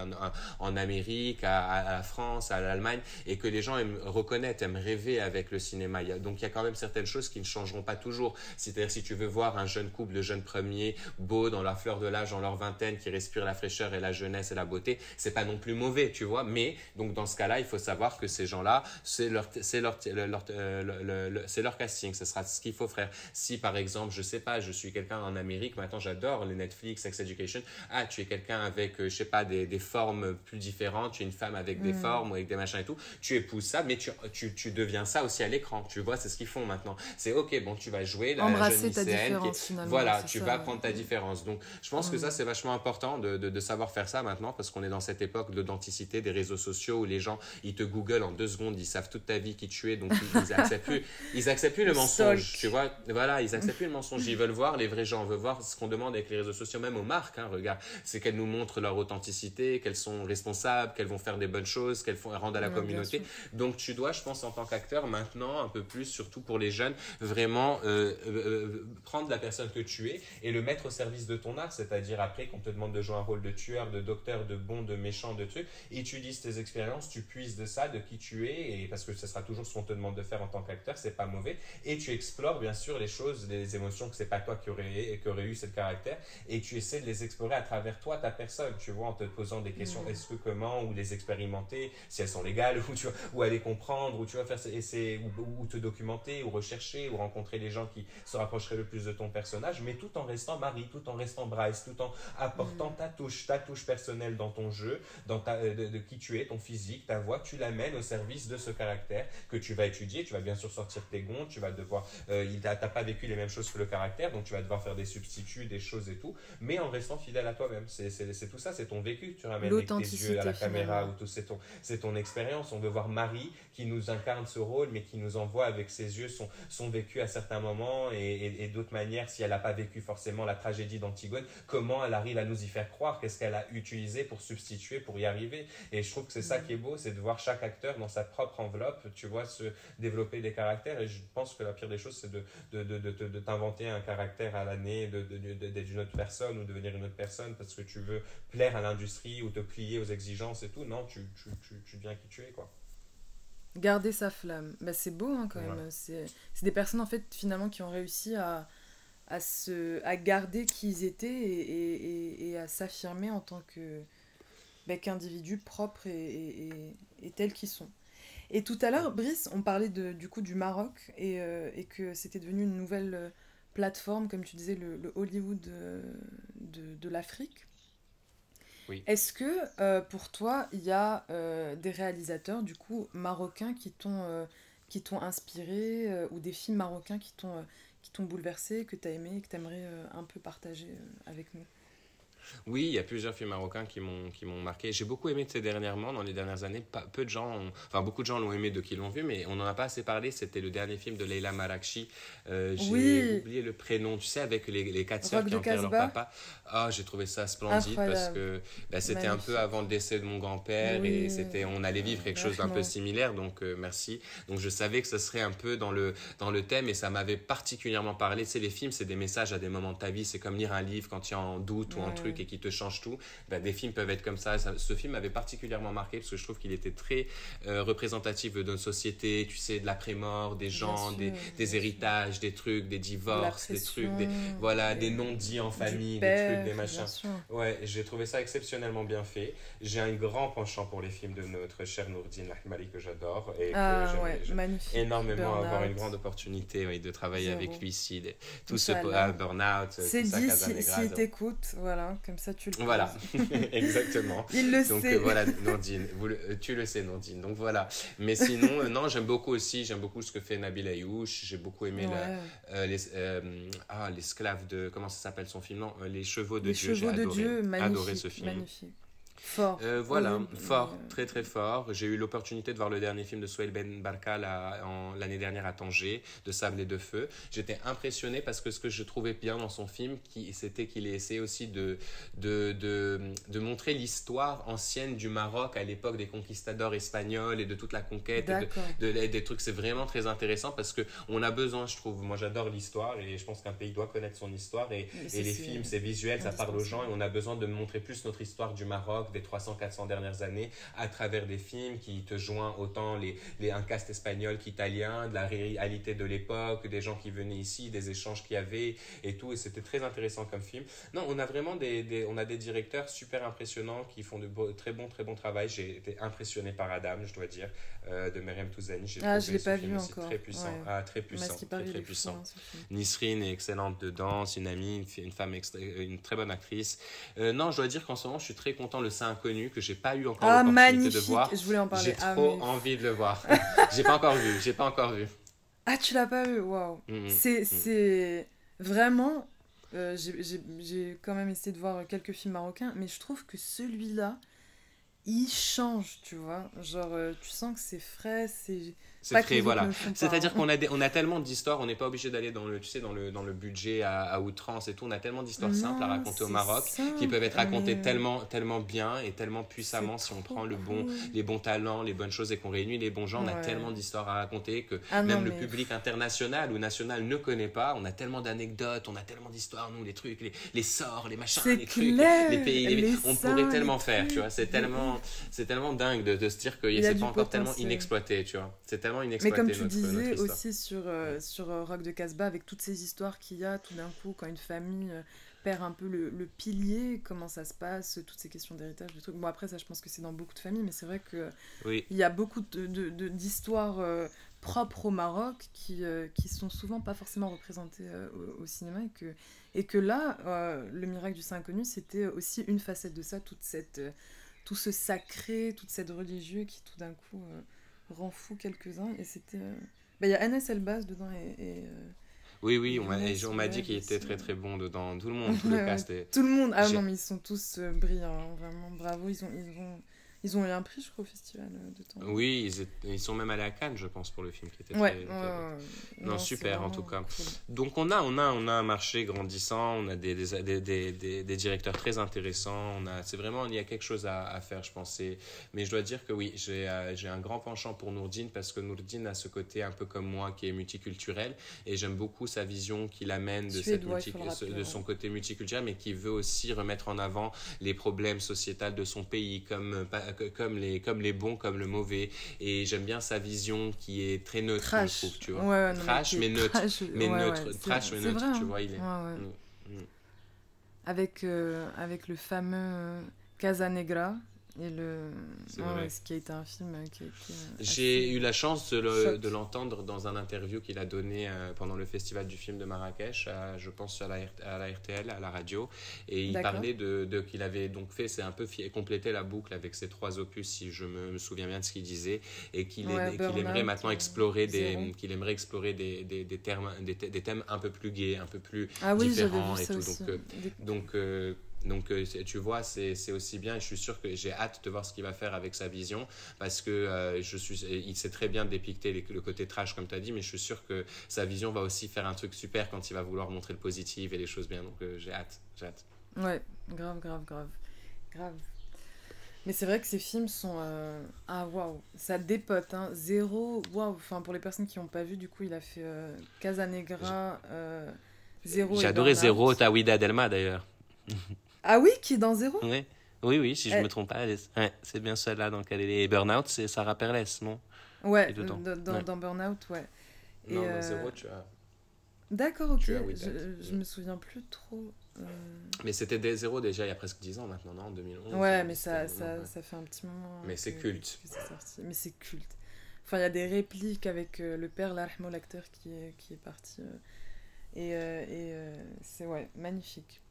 en, Amérique, à, la France, à l'Allemagne, et que les gens aiment reconnaître, aiment rêver avec le cinéma. Donc il y a quand même certaines choses qui ne changeront pas toujours. C'est-à-dire si tu veux voir un jeune couple de jeunes premiers, beaux, dans la fleur de l'âge, dans leur vingtaine, qui respire la fraîcheur et la jeunesse et la beauté, c'est pas non plus mauvais, tu vois. Mais donc dans ce cas-là, il faut savoir que ces gens-là, c'est leur, c'est leur, euh, c'est leur casting. Ce sera ce qu'il faut faire. Si par exemple, je sais pas, je suis quelqu'un en Amérique, maintenant j'adore les Netflix, Sex Education. Ah, tu es quelqu'un avec, euh, je sais pas, des, des, formes plus différentes. Tu es une femme avec des mm. formes ou avec des machins et tout. Tu épouses ça, mais tu, tu, tu deviens ça aussi à l'écran. Tu vois, c'est ce qu'ils font maintenant. C'est ok, bon, tu vas jouer la Embrasser jeune lycéenne. Qui... Voilà, tu vas prendre ta différence. Donc, je pense que ça, c'est vachement important de, de, de, savoir faire ça maintenant parce qu'on est dans cette époque d'authenticité des réseaux sociaux où les gens, ils te googlent en deux secondes, ils savent toute ta vie qui tu es, donc ils, ils acceptent plus, ils acceptent plus le mensonge. Tu vois, voilà, ils acceptent plus le mensonge. Ils veulent voir, les vrais gens veulent voir ce qu'on demande avec les réseaux sociaux, même aux marques. Hein, regarde, c'est qu'elles nous montrent leur authenticité, qu'elles sont responsables, qu'elles vont faire des bonnes choses, qu'elles font rendent à la communauté. Donc tu dois, je pense, en tant qu'acteur, maintenant un peu plus, surtout pour les jeunes, vraiment euh, euh, euh, prendre la personne que tu es et le mettre au service de ton art. C'est-à-dire après qu'on te demande de jouer un rôle de tueur, de docteur, de bon, de méchant, de truc, utilises tes expériences, tu puisses de ça, de qui tu es, et parce que ce sera toujours ce qu'on te demande de faire en tant qu'acteur, c'est pas mauvais. Et tu explores bien sûr les choses, les émotions que c'est pas toi qui aurais, qui aurait eu ce caractère, et tu essaies de les explorer à travers toi, ta personne, tu vois, en te posant des questions, mmh. est-ce que comment, ou les expérimenter, si elles sont légales, ou tu vois, ou aller comprendre, ou tu vas faire essayer, ou, ou, te documenter, ou rechercher, ou rencontrer les gens qui se rapprocheraient le plus de ton personnage, mais tout en restant Marie, tout en restant Bryce, tout en apportant mmh. ta touche, ta touche personnelle dans ton jeu, dans ta, de, de, qui tu es, ton physique, ta voix, tu l'amènes au service de ce caractère que tu vas étudier, tu vas bien sûr sortir tes gonds, tu vas devoir, euh, t'as pas vécu les mêmes choses que le caractère, donc tu vas devoir faire des substituts, des choses et tout, mais en restant fidèle à toi-même. C'est tout ça, c'est ton vécu que tu ramènes avec tes yeux à la caméra, ou tout, c'est ton, ton expérience. On veut voir Marie qui nous incarne ce rôle, mais qui nous envoie avec ses yeux son, son vécu à certains moments et, et, et d'autres manières, si elle n'a pas vécu forcément la tragédie d'Antigone, comment elle arrive à nous y faire croire, qu'est-ce qu'elle a utilisé pour substituer, pour y arriver? Et je trouve que c'est ça qui est beau, c'est de voir chaque acteur dans sa propre enveloppe, tu vois, se développer des caractères. Et je pense que la pire des choses, c'est de, de, de, de, de t'inventer un caractère à l'année, d'être de, de, une autre personne ou devenir une autre personne parce que tu veux plaire à l'industrie ou te plier aux exigences et tout. Non, tu, tu, tu, tu deviens qui tu es, quoi. Garder sa flamme. Bah, c'est beau hein, quand même. C'est des personnes en fait finalement qui ont réussi à, à, se, à garder qui ils étaient et, et, et à s'affirmer en tant que bah, qu'individus propres et, tels qu'ils sont. Et tout à l'heure, Brice, on parlait de, du coup du Maroc et, euh, et que c'était devenu une nouvelle euh, plateforme, comme tu disais, le, le Hollywood de, euh, de, de l'Afrique. Oui. Est-ce que euh, pour toi, il y a euh, des réalisateurs du coup marocains qui t'ont euh, qui t'ont inspiré ou des films marocains qui t'ont qui t'ont bouleversé, que tu as aimé et que tu aimerais un peu partager avec nous? Oui, il y a plusieurs films marocains qui m'ont qui m'ont marqué. J'ai beaucoup aimé ces dernièrement, dans les dernières années. Pas, peu de gens, enfin beaucoup de gens l'ont aimé de qui l'ont vu, mais on n'en a pas assez parlé. C'était le dernier film de Leila Marakchi. Euh, j'ai oublié le prénom, tu sais, avec les, les quatre sœurs qui enterrent leur papa. Ah, j'ai trouvé ça splendide parce que bah, c'était un peu avant le décès de mon grand-père et c'était, on allait vivre quelque chose d'un peu similaire. Donc euh, merci. Donc je savais que ce serait un peu dans le dans le thème et ça m'avait particulièrement parlé. Tu sais, les films, c'est des messages à des moments de ta vie. C'est comme lire un livre quand tu es en doute ou un truc et qui te change tout. Bah, des films peuvent être comme ça. Ce film m'avait particulièrement marqué parce que je trouve qu'il était très euh, représentatif de notre société. Tu sais, de l'après-mort, des gens, des, des héritages, des trucs, des divorces, des trucs, des, voilà, des non-dits en famille, des trucs, des machins. Ouais, j'ai trouvé ça exceptionnellement bien fait. J'ai un grand penchant pour les films de notre cher Nourdine Lahmali que j'adore et ah, que ouais, énormément avoir une grande opportunité oui, de travailler avec lui ici. Tout ce ah, burn-out. C'est dit s'il si, t'écoute, voilà, comme ça tu le Voilà, exactement. Il le Donc, sait. Euh, voilà, vous euh, tu le sais, Nourdine. Donc voilà. Mais sinon, euh, non, j'aime beaucoup aussi, j'aime beaucoup ce que fait Nabil Ayouch. J'ai beaucoup aimé la, les, ah, l'esclave de, comment ça s'appelle son film Non, Les Chevaux de Dieu. Chevaux de adoré, Dieu, magnifique. Adoré ce film. Magnifique. Fort. Euh, voilà, fort, très très fort. J'ai eu l'opportunité de voir le dernier film de Souhail Ben Barka l'année dernière à Tanger, de Sable et de Feu. J'étais impressionné parce que ce que je trouvais bien dans son film, c'était qu'il essayé aussi de, de, de, de montrer l'histoire ancienne du Maroc à l'époque des conquistadors espagnols et de toute la conquête, de, des trucs. C'est vraiment très intéressant parce que on a besoin, je trouve. Moi, j'adore l'histoire et je pense qu'un pays doit connaître son histoire et, et les films, c'est visuel, ça parle aux gens et on a besoin de montrer plus notre histoire du Maroc des 300-400 dernières années à travers des films qui te joignent autant les, les, un cast espagnol qu'italien, de la réalité de l'époque, des gens qui venaient ici, des échanges qu'il y avait et tout. Et c'était très intéressant comme film. Non, on a vraiment des, des, on a des directeurs super impressionnants qui font de très bon, très bon travail. J'ai été impressionné par Adam, je dois dire, euh, de Meriem Touzani. Ah, je l'ai pas vu encore. Très puissant. Ah, très puissant. Très, très puissant. Hein, Nisrine est excellente dedans, une amie, une, femme, une très bonne actrice. Euh, non, je dois dire qu'en ce moment, je suis très content. Le inconnu que j'ai pas eu encore ah, l'opportunité de voir. Je voulais en parler. J'ai ah, trop envie de le voir. j'ai pas encore vu. J'ai pas encore vu. Ah, tu l'as pas vu Waouh. Mm, mm, c'est mm. c'est vraiment. Euh, j'ai quand même essayé de voir quelques films marocains, mais je trouve que celui-là, il change, tu vois. Genre, euh, tu sens que c'est frais, c'est c'est très, voilà. C'est-à-dire qu'on a, on a tellement d'histoires, on n'est pas obligé d'aller dans le, tu sais, dans le, dans le budget à, outrance et tout. On a tellement d'histoires simples à raconter au Maroc qui peuvent être racontées tellement, tellement bien et tellement puissamment si on prend le bon, les bons talents, les bonnes choses et qu'on réunit les bons gens. On a tellement d'histoires à raconter que ah même le public international ou national ne connaît pas. On a tellement d'anecdotes, on a tellement d'histoires, nous, les trucs, les, les sorts, les machins, les trucs, les pays. on pourrait tellement faire, tu vois. C'est tellement, c'est tellement dingue de, de se dire que c'est pas encore tellement inexploité, tu vois. C'est tellement mais comme tu disais aussi sur, euh, sur euh, Rock de Casbah, avec toutes ces histoires qu'il y a tout d'un coup, quand une famille euh, perd un peu le, le, pilier, comment ça se passe, toutes ces questions d'héritage, de trucs. Bon, après, ça, je pense que c'est dans beaucoup de familles, mais c'est vrai qu'il oui. y a beaucoup d'histoires de, de, propres au Maroc qui, qui sont souvent pas forcément représentées au, au, cinéma et que, et que là, Le miracle du Saint Inconnu, c'était aussi une facette de ça, toute cette, tout ce sacré, toute cette religieux qui tout d'un coup rend fou quelques-uns. Et c'était. Euh, bah, il y a Anas Elbaz dedans et. Euh, oui, oui, on m'a dit qu'il était très très bon dedans. Tout le monde, tout le cast. Tout le monde, ah non, mais ils sont tous euh, brillants, hein, vraiment, bravo. Ils ont, ils ont, ils ont eu un prix, je crois, au festival euh, de temps. Oui, ils, ils, sont même allés à Cannes, je pense, pour le film qui était très. non, super, en tout cas. Donc, on a, on, a, on a un marché grandissant, on a des, des, des, des, des directeurs très intéressants. On a, c'est vraiment, il y a quelque chose à, à faire, je pensais. Mais je dois dire que oui, j'ai, euh, j'ai un grand penchant pour Nourdine parce que Nourdine a ce côté un peu comme moi qui est multiculturel et j'aime beaucoup sa vision qu'il amène de, cette multi, de son côté multiculturel, mais qui veut aussi remettre en avant les problèmes sociétals de son pays, comme euh, comme les, comme les bons, comme le mauvais. Et j'aime bien sa vision qui est très neutre, trash. je trouve, tu vois. Ouais, trash, mais neutre. Trash, mais neutre. Trash, mais neutre, tu vois, il est. Mm, mm. Avec, euh, avec le fameux Casanegra, et le... ce qui a été un film qui a été. Euh, J'ai eu la chance de l'entendre dans un interview qu'il a donné euh, pendant le festival du film de Marrakech, je pense à la, à la RTL, à la radio. Et il parlait de, de qu'il avait donc fait, c'est un peu complété la boucle avec ces trois opus, si je me, souviens bien de ce qu'il disait, et qu'il aimerait maintenant explorer des, qu'il aimerait explorer des, des, des, termes, des, thèmes un peu plus gays, un peu plus ah oui, différents et tout. Donc, euh, donc Donc, euh, tu vois, c'est aussi bien. Je suis sûr que j'ai hâte de voir ce qu'il va faire avec sa vision parce que euh, je suis, il sait très bien dépicter le côté trash, comme tu as dit, mais je suis sûr que sa vision va aussi faire un truc super quand il va vouloir montrer le positif et les choses bien. Donc, euh, j'ai hâte. J'ai hâte. Ouais, grave, grave, grave. Grave. Mais c'est vrai que ces films sont. Ah, waouh, ça dépote. Hein. Zéro, waouh. Enfin, pour les personnes qui n'ont pas vu, du coup, il a fait Casa Negra, Zéro. J'ai adoré Zéro, Tawida Delma d'ailleurs. Ah oui, qui est dans Zéro? Oui, oui, oui si je ne me trompe pas. c'est bien celle-là dans laquelle elle est. Burnout, c'est Sarah Perles, non? Ouais, dans, dans, dans, Burnout, ouais. Et non, dans Zéro, tu as. D'accord, ok. Je, je me souviens plus trop. Euh. Mais c'était des Zéro déjà il y a presque 10 ans maintenant, non? En 2011. Ouais, mais ça, ça, ça, fait un petit moment. Mais c'est culte. Mais c'est culte. Enfin, il y a des répliques avec euh, le père Larmo, l'acteur qui est, qui est parti. Euh, et, et c'est ouais, magnifique.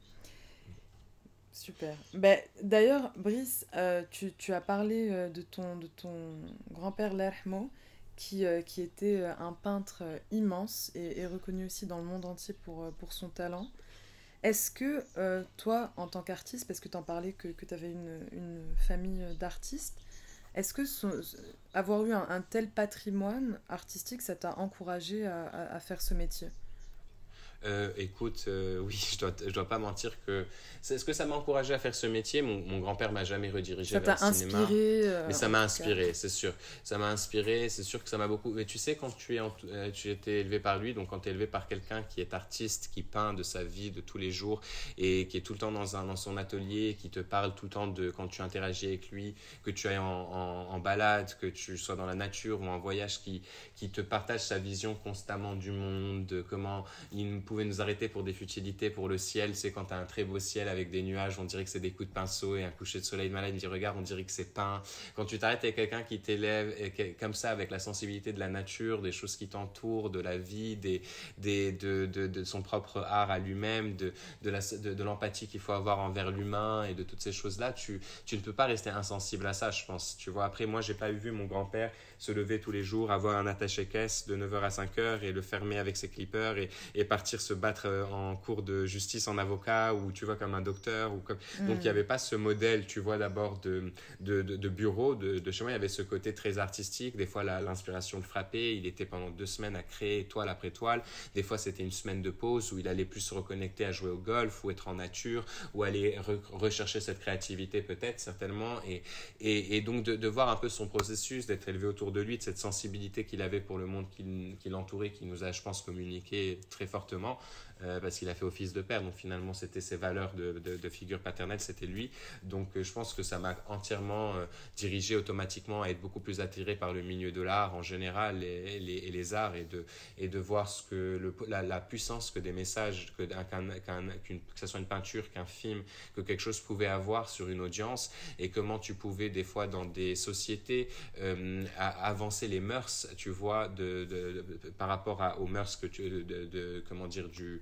Super. Ben, D'ailleurs, Brice, euh, tu, tu, as parlé euh, de ton, de ton grand-père Lermo, qui, euh, qui était un peintre immense et, reconnu aussi dans le monde entier pour, pour son talent. Est-ce que toi, en tant qu'artiste, parce que tu en parlais que, que tu avais une, une famille d'artistes, est-ce que avoir eu un, tel patrimoine artistique, ça t'a encouragé à, à faire ce métier? Euh, écoute, euh, oui, je dois, je dois pas mentir que. Est-ce que ça m'a encouragé à faire ce métier? Mon, mon grand-père m'a jamais redirigé vers le cinéma. Inspiré, euh, mais ça m'a inspiré, c'est sûr. Ça m'a inspiré, c'est sûr que ça m'a beaucoup. Mais tu sais, quand tu es, en, tu étais élevé par lui, donc quand tu es élevé par quelqu'un qui est artiste, qui peint de sa vie de tous les jours et qui est tout le temps dans, un, dans son atelier, qui te parle tout le temps de quand tu interagis avec lui, que tu ailles en, en, en balade, que tu sois dans la nature ou en voyage, qui, qui te partage sa vision constamment du monde, de comment il pouvait nous arrêter pour des futilités, pour le ciel. C'est quand tu as un très beau ciel avec des nuages, on dirait que c'est des coups de pinceau et un coucher de soleil malade. Il dit Regarde, on dirait que c'est peint. Quand tu t'arrêtes avec quelqu'un qui t'élève comme ça, avec la sensibilité de la nature, des choses qui t'entourent, de la vie, des, des, de, de, de son propre art à lui-même, de, de l'empathie qu'il faut avoir envers l'humain et de toutes ces choses-là, tu, tu ne peux pas rester insensible à ça, je pense. Tu vois, après, moi, j'ai pas vu mon grand-père se lever tous les jours, avoir un attaché-caisse de 9h à 5h et le fermer avec ses clippers et, et partir se battre euh, en cours de justice en avocat ou tu vois comme un docteur ou comme donc il n'y mm. avait pas ce modèle tu vois d'abord de, de, de, bureau de, de, chez moi il y avait ce côté très artistique. Des fois l'inspiration le frappait. Il était pendant deux semaines à créer toile après toile des fois c'était une semaine de pause où il allait plus se reconnecter à jouer au golf ou être en nature ou aller rechercher cette créativité peut-être certainement. Et, et, et donc de, voir un peu son processus d'être élevé autour de lui de cette sensibilité qu'il avait pour le monde qui, qui l'entourait qui nous a je pense communiqué très fortement justement euh, parce qu'il a fait office de père. Donc finalement, c'était ses valeurs de, de, figure paternelle, c'était lui. Donc euh, je pense que ça m'a entièrement euh, dirigé automatiquement à être beaucoup plus attiré par le milieu de l'art en général et, les, et, les, arts et de, et de voir ce que le, la, puissance que des messages, que, que ce soit une peinture, qu'un film, que quelque chose pouvait avoir sur une audience et comment tu pouvais des fois dans des sociétés avancer les mœurs, tu vois, de, de, par rapport à, aux mœurs que tu, de, comment dire, du,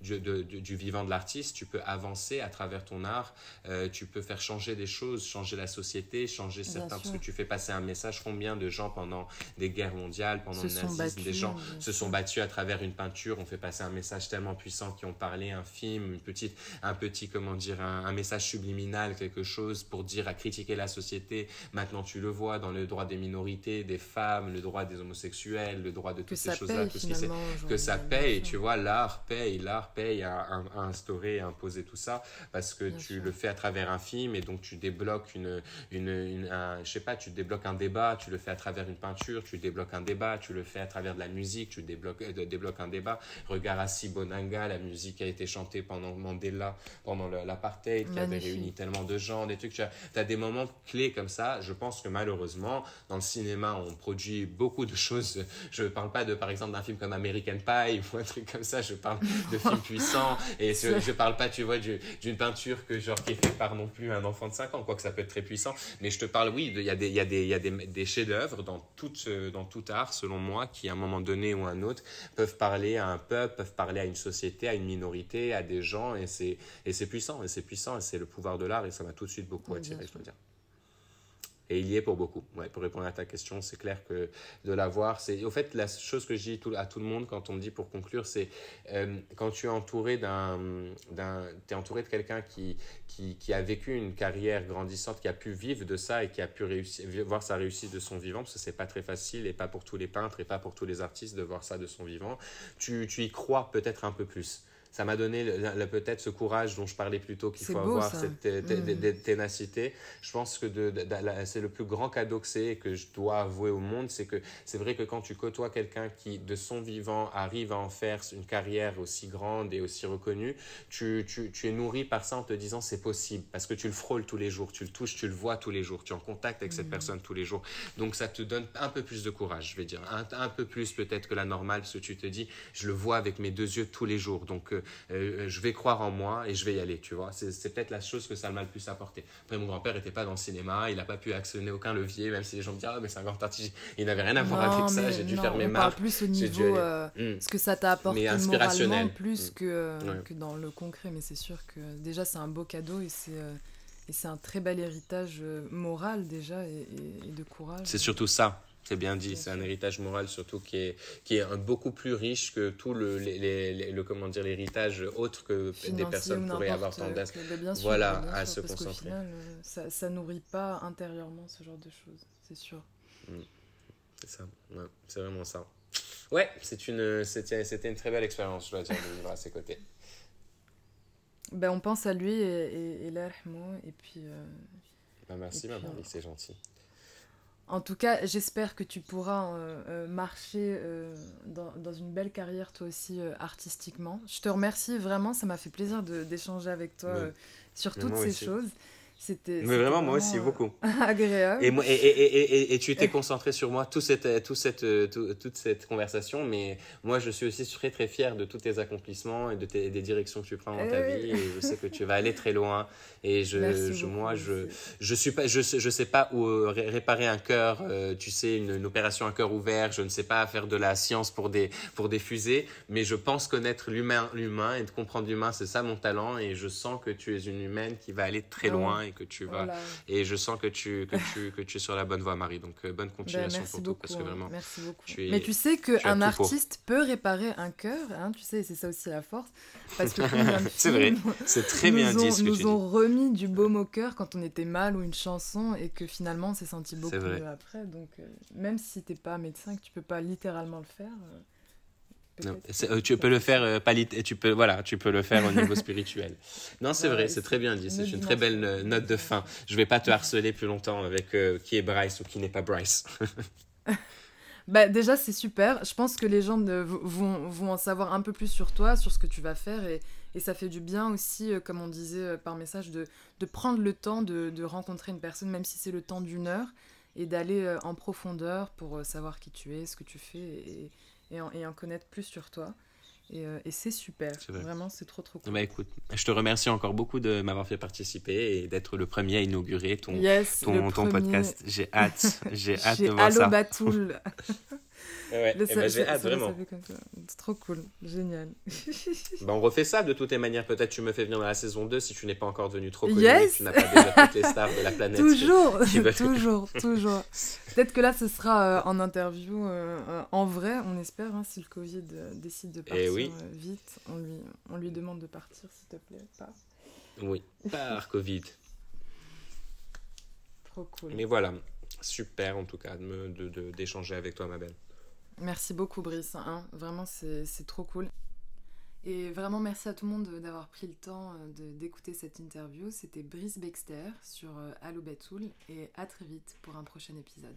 du, du vivant de l'artiste, tu peux avancer à travers ton art, euh, tu peux faire changer des choses, changer la société, changer certains, parce que tu fais passer un message. Combien de gens pendant des guerres mondiales, pendant le nazisme, des gens se sont battus à travers une peinture, on fait passer un message tellement puissant qui ont parlé, un film, une petite, un petit, comment dire, un, message subliminal, quelque chose pour dire à critiquer la société. Maintenant, tu le vois dans le droit des minorités, des femmes, le droit des homosexuels, le droit de toutes ces choses-là, que ça paye, tu vois, l'art paye l'art paye à, instaurer, à imposer tout ça, parce que tu le fais à travers un film et donc tu débloques une, une, je sais pas, tu débloques un débat, tu le fais à travers une peinture, tu débloques un débat, tu le fais à travers de la musique, tu débloques, euh, débloques un débat. Regarde à Sibonanga, la musique qui a été chantée pendant Mandela, pendant l'apartheid, qui avait réuni tellement de gens, des trucs. Tu as, as des moments clés comme ça. Je pense que malheureusement, dans le cinéma, on produit beaucoup de choses. Je ne parle pas de, par exemple, d'un film comme American Pie ou un truc comme ça. Je parle de films puissants. Et je, je parle pas, tu vois, d'une peinture que genre qui est faite par non plus un enfant de 5 ans, quoi que ça peut être très puissant. Mais je te parle, oui, il y a des, y a des, y a des, des chefs-d'œuvre dans tout, dans tout art, selon moi, qui à un moment donné ou un autre peuvent parler à un peuple, peuvent parler à une société, à une minorité, à des gens, et c'est et c'est puissant, et c'est puissant, et c'est le pouvoir de l'art, et ça m'a tout de suite beaucoup attiré, je dois dire. Et il y est pour beaucoup. Pour répondre à ta question, c'est clair que de l'avoir, c'est. Au fait, la chose que je dis à tout le monde quand on me dit pour conclure, c'est euh, quand tu es entouré d'un. Entouré de quelqu'un qui, qui, qui, a vécu une carrière grandissante, qui a pu vivre de ça et qui a pu réussir, voir sa réussite de son vivant, parce que c'est pas très facile et pas pour tous les peintres et pas pour tous les artistes de voir ça de son vivant. Tu, tu y crois peut-être un peu plus ça m'a donné peut-être ce courage dont je parlais plus tôt qu'il faut avoir, cette mmh. ténacité. Je pense que c'est le plus grand cadeau que c'est et que je dois avouer au monde, c'est que c'est vrai que quand tu côtoies quelqu'un qui, de son vivant, arrive à en faire une carrière aussi grande et aussi reconnue, tu, tu, tu es nourri par ça en te disant c'est possible, parce que tu le frôles tous les jours, tu le touches, tu le vois tous les jours, tu es en contact avec cette mmh. personne tous les jours. Donc ça te donne un peu plus de courage, je vais dire, un, un peu plus peut-être que la normale, parce que tu te dis, je le vois avec mes deux yeux tous les jours. Donc euh, euh, je vais croire en moi et je vais y aller, tu vois. C'est peut-être la chose que ça m'a le plus apporté. Après, mon grand-père n'était pas dans le cinéma, il n'a pas pu actionner aucun levier, même si les gens me disent, ah, mais c'est un grand artiste. Il n'avait rien à voir avec ça, j'ai dû faire mes marques. plus au niveau, euh, hmm. ce que ça t'a apporté moralement, plus hmm. que, que dans le concret, mais c'est sûr que déjà, c'est un beau cadeau et c'est. et c'est un très bel héritage moral déjà et de courage. C'est surtout ça. C'est bien dit, c'est un héritage moral surtout qui est, qui est un, beaucoup plus riche que tout le, les, le comment dire l'héritage autre que des personnes pourraient avoir tendance voilà, à se concentrer. Final, euh, ça, ça nourrit pas intérieurement ce genre de choses, c'est sûr. Mm. C'est ça, c'est vraiment ça. Ouais, c'est une, c'était, c'était une très belle expérience, je dois dire, de vivre à ses côtés. Ben, on pense à lui et, et, et et puis... Euh, ben, merci, ma c'est gentil. En tout cas, j'espère que tu pourras euh, euh, marcher euh, dans, dans, une belle carrière toi aussi artistiquement. Je te remercie vraiment, ça m'a fait plaisir d'échanger avec toi sur toutes ces choses. C'était Mais vraiment, moi aussi, beaucoup. agréable. Et, et, et, et, tu t'es concentré sur moi tout cette, tout cette, toute cette conversation, mais moi, je suis aussi très, très fier de tous tes accomplissements et de tes, des directions que tu prends dans ta vie. Et je sais que tu vas aller très loin. Et je, je moi, je, je suis pas, je, je sais pas où euh, réparer un cœur, euh, tu sais, une, opération à cœur ouvert. Je ne sais pas faire de la science pour des, pour des fusées, mais je pense connaître l'humain, l'humain et de comprendre l'humain, c'est ça mon talent. Et je sens que tu es une humaine qui va aller très loin et que tu vas. Et je sens que tu, que tu, que tu es sur la bonne voie, Marie. Donc, euh, bonne ben, continuation pour beaucoup, tout. Parce que vraiment, merci beaucoup. Mais tu sais qu'un artiste peut réparer un cœur, hein, tu sais, c'est ça aussi la force. Parce que c'est vrai, c'est très bien dit que nous ont remis du baume au cœur quand on était mal ou une chanson et que finalement on s'est senti beaucoup mieux après. Donc, euh, même si t'es pas médecin, que tu peux pas littéralement le faire. Euh, euh, tu peux le faire euh, pas tu peux voilà tu peux le faire au niveau spirituel. Non c'est vrai c'est très bien dit c'est une très belle euh, note de fin. Je vais pas te harceler plus longtemps avec qui est Bryce ou qui n'est pas Bryce. Bah déjà c'est super. Je pense que les gens vont, vont en savoir un peu plus sur toi sur ce que tu vas faire et, et ça fait du bien aussi comme on disait par message de, de prendre le temps de, de rencontrer une personne même si c'est le temps d'une heure et d'aller en profondeur pour savoir qui tu es ce que tu fais et et en, et en connaître plus sur toi. Et, euh, et c'est super. Vraiment, c'est trop, trop cool. Bah, écoute, je te remercie encore beaucoup de m'avoir fait participer et d'être le premier à inaugurer ton, ton, ton podcast. J'ai hâte. J'ai hâte de voir ça. Batoul. Ouais, eh ben, j'ai hâte, vraiment. C'est trop cool, génial. ben, on refait ça de toutes les manières. Peut-être tu me fais venir dans la saison 2 si tu n'es pas encore devenu trop connu yes tu n'as pas déjà toutes les stars de la planète. Toujours, toujours, toujours. Peut-être que là, ce sera euh, en interview euh, euh, en vrai, on espère, hein, si le Covid décide de eh partir vite. On lui, on lui demande de partir, s'il te plaît. Pas. Oui, par Covid. Trop cool. Mais voilà, super en tout cas d'échanger de, avec toi, ma belle. Merci beaucoup Brice, hein. vraiment c'est trop cool. Et vraiment merci à tout le monde d'avoir pris le temps euh, d'écouter cette interview. C'était Brice Bexter sur euh, Allo Batoul et à très vite pour un prochain épisode.